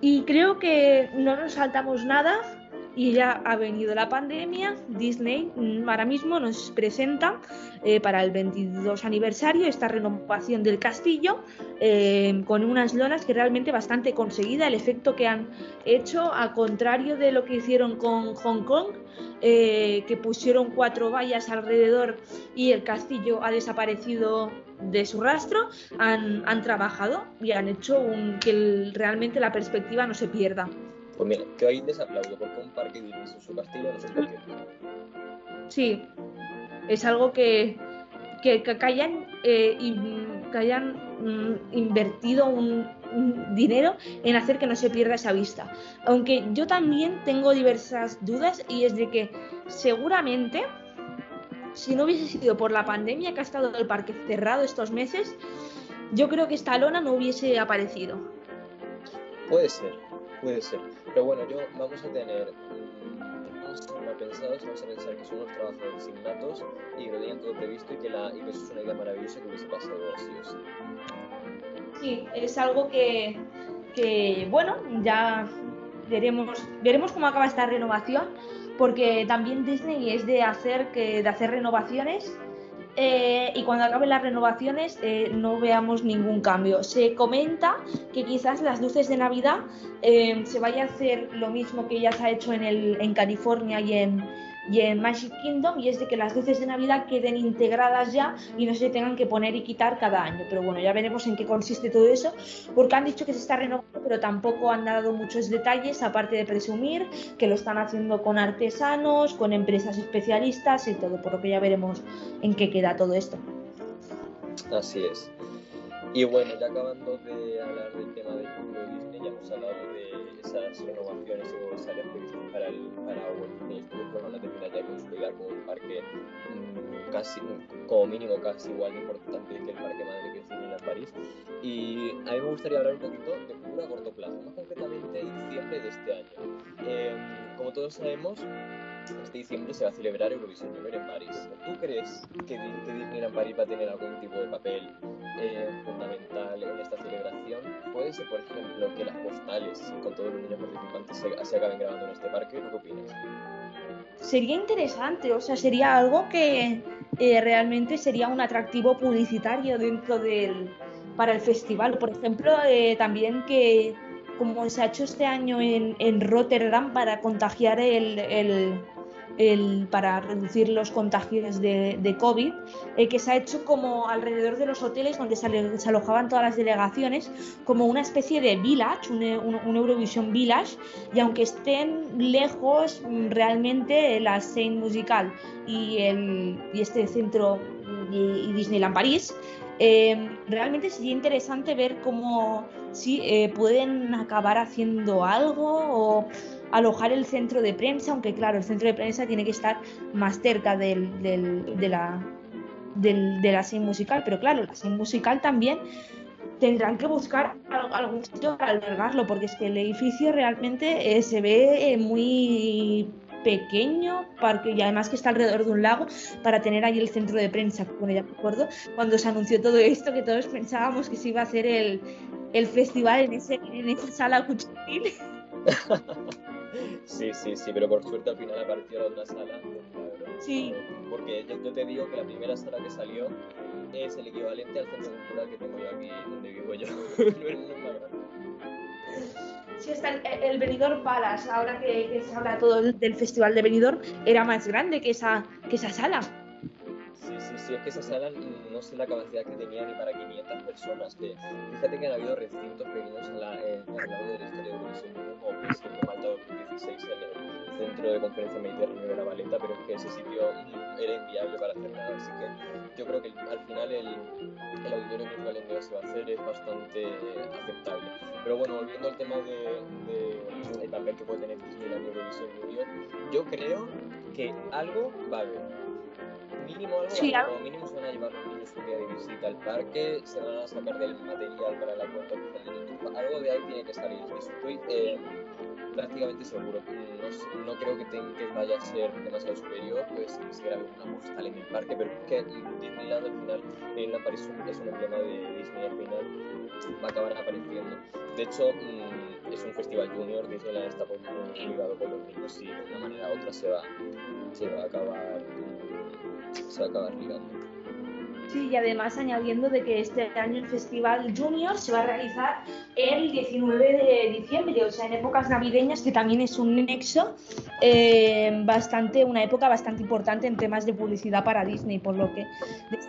Y creo que no nos saltamos nada y ya ha venido la pandemia, Disney mm, ahora mismo nos presenta eh, para el 22 aniversario esta renovación del castillo eh, con unas lonas que realmente bastante conseguida, el efecto que han hecho, a contrario de lo que hicieron con Hong Kong, eh, que pusieron cuatro vallas alrededor y el castillo ha desaparecido de su rastro, han, trabajado y han hecho un, que realmente la perspectiva no se pierda. Pues mira, que hay desaplauso porque un parque Disney en su castillo no se puede Sí, es algo que, que, que hayan, eh, que hayan mm, invertido un, un, dinero en hacer que no se pierda esa vista. Aunque yo también tengo diversas dudas y es de que seguramente si no hubiese sido por la pandemia que ha estado el parque cerrado estos meses, yo creo que esta lona no hubiese aparecido. Puede ser, puede ser. Pero bueno, yo vamos a tener pensados, vamos a pensar que son unos trabajadores innatos y que lo tenían todo previsto y que, la, y que eso es una idea maravillosa que hubiese pasado así o sí. Sí, es algo que, que bueno, ya veremos, veremos cómo acaba esta renovación, porque también Disney es de hacer, que, de hacer renovaciones eh, y cuando acaben las renovaciones eh, no veamos ningún cambio. Se comenta que quizás las luces de Navidad eh, se vaya a hacer lo mismo que ya se ha hecho en, el, en California y en, y en Magic Kingdom y es de que las luces de Navidad queden integradas ya y no se tengan que poner y quitar cada año. Pero bueno, ya veremos en qué consiste todo eso, porque han dicho que se está renovando, pero tampoco han dado muchos detalles, aparte de presumir que lo están haciendo con artesanos, con empresas especialistas y todo, por lo que ya veremos en qué queda todo esto. Así es. Y bueno, ya acabando de hablar del tema del Disney, ya hemos hablado de esas renovaciones nuevos áreas previstas para, el, para Walt Disney Studios, pero van a terminar ya con su live como un parque mm, casi, como mínimo casi igual de importante que el Parque Madrid que es en París. Y a mí me gustaría hablar un poquito de futuro a corto plazo, más concretamente diciembre de este año. Em, como todos sabemos, este diciembre se va a celebrar Eurovisión Junior en París. ¿Tú crees que, que en París va a tener algún tipo de papel eh, fundamental en esta celebración? ¿Puede ser, por ejemplo, que las postales con todos los niños participantes se, acaben grabando en este parque? ¿Qué opinas? Sería interesante, o sea, sería algo que eh, realmente sería un atractivo publicitario dentro del para el festival. Por ejemplo, eh, también que como se ha hecho este año en, en Rotterdam para contagiar el, el el, para reducir los contagios de, de COVID, eh, que se ha hecho como alrededor de los hoteles donde se, alojaban todas las delegaciones, como una especie de village, un, un, Eurovision Village, y aunque estén lejos, mm, realmente la Seine Musical y, el, y este centro y, Disneyland París, eh, realmente sería interesante ver cómo si eh, pueden acabar haciendo algo o alojar el centro de prensa, aunque claro, el centro de prensa tiene que estar más cerca del, de la de la scene musical, pero claro, la scene musical también tendrán que buscar algún sitio para albergarlo, porque es que el edificio realmente eh, se ve eh, muy pequeño porque, y además que está alrededor de un lago para tener ahí el centro de prensa. Bueno, ya me acuerdo cuando se anunció todo esto que todos pensábamos que se iba a hacer el, el festival en, ese, en esa sala cuchillo. Sí, sí, sí, pero por suerte al final apareció la otra sala. Sí. Porque yo, te digo que la primera sala que salió es el equivalente al centro cultural que tengo yo aquí donde vivo yo. no es. Sí, está el, el Benidorm Palace, ahora que, se habla todo del festival de Benidorm, era más grande que esa, que esa sala. Sí, sí, sí, es que esa sala no sé la capacidad que tenía ni para 500 personas. Que, fíjate que han habido recintos pequeños en la, en, a lo largo de la historia de Eurovisión, como por ejemplo Malta 2016 en el Centro de Conferencia Mediterráneo de la Valeta, pero es que ese sitio era inviable para hacer nada. Así que yo creo que al final el, el auditorio virtual en se va a hacer es bastante aceptable. Pero bueno, volviendo al tema de, de el papel que puede tener Disneyland Eurovisión Junior, yo creo que algo va a haber mínimo algo, sí, como mínimo se van a llevar los niños un día de visita al parque, se van a sacar del material para la cuenta oficial de YouTube, algo de ahí tiene que salir, estoy eh, prácticamente seguro, no, no creo que, ten, que, vaya a ser demasiado superior, pues se grabe una postal en el parque, pero es que Disneyland al final, en la París es un emblema de Disney al final, va a acabar apareciendo. De hecho, mmm, es un festival junior, Disneyland está muy ligado con los niños y de una manera u otra se va, se va a acabar se va a acabar ligando. Sí, y además añadiendo de que este año el Festival Junior se va a realizar el 19 de diciembre, o sea, en épocas navideñas, que también es un nexo eh, bastante, una época bastante importante en temas de publicidad para Disney, por lo que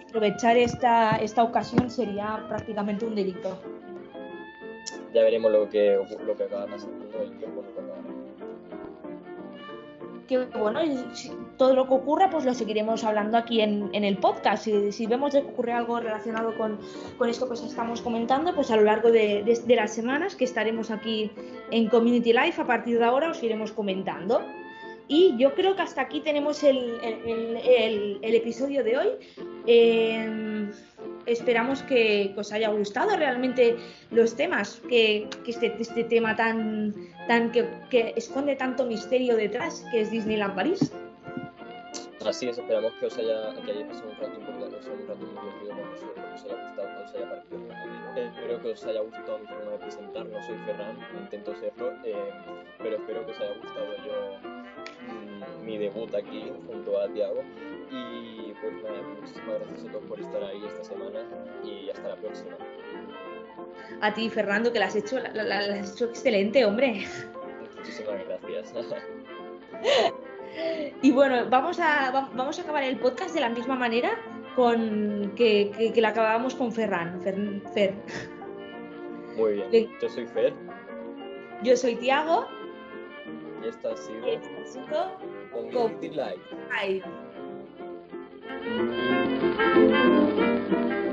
aprovechar esta, esta ocasión sería prácticamente un delito. Ya veremos lo que, lo que acaba pasando el tiempo que bueno, todo lo que ocurra, pues lo seguiremos hablando aquí en, el podcast. Si, si, vemos que ocurre algo relacionado con, esto que os estamos comentando, pues a lo largo de, las semanas que estaremos aquí en Community Life, a partir de ahora os iremos comentando. Y yo creo que hasta aquí tenemos el, episodio de hoy. Eh, esperamos que, os haya gustado realmente los temas, que, este, este, tema tan, tan que, esconde tanto misterio detrás, que es Disneyland París. Así es, esperamos que os haya, que haya pasado un rato importante, un rato muy divertido con nosotros, que os haya gustado, que os haya parecido eh, espero que os haya gustado mi forma de presentar, no soy Ferran, intento serlo, eh, pero espero que os haya gustado yo mi debut aquí junto a Tiago y pues nada, muchísimas gracias a todos por estar ahí esta semana y hasta la próxima. A ti, Fernando, que la has hecho, la, has hecho excelente, hombre. Muchísimas gracias. y bueno, vamos a, vamos a acabar el podcast de la misma manera con que, que, que la acabamos con Ferran. Fer, Muy bien. Yo soy Fer. Yo soy Tiago. Y esto ha sido, Community. Thank you.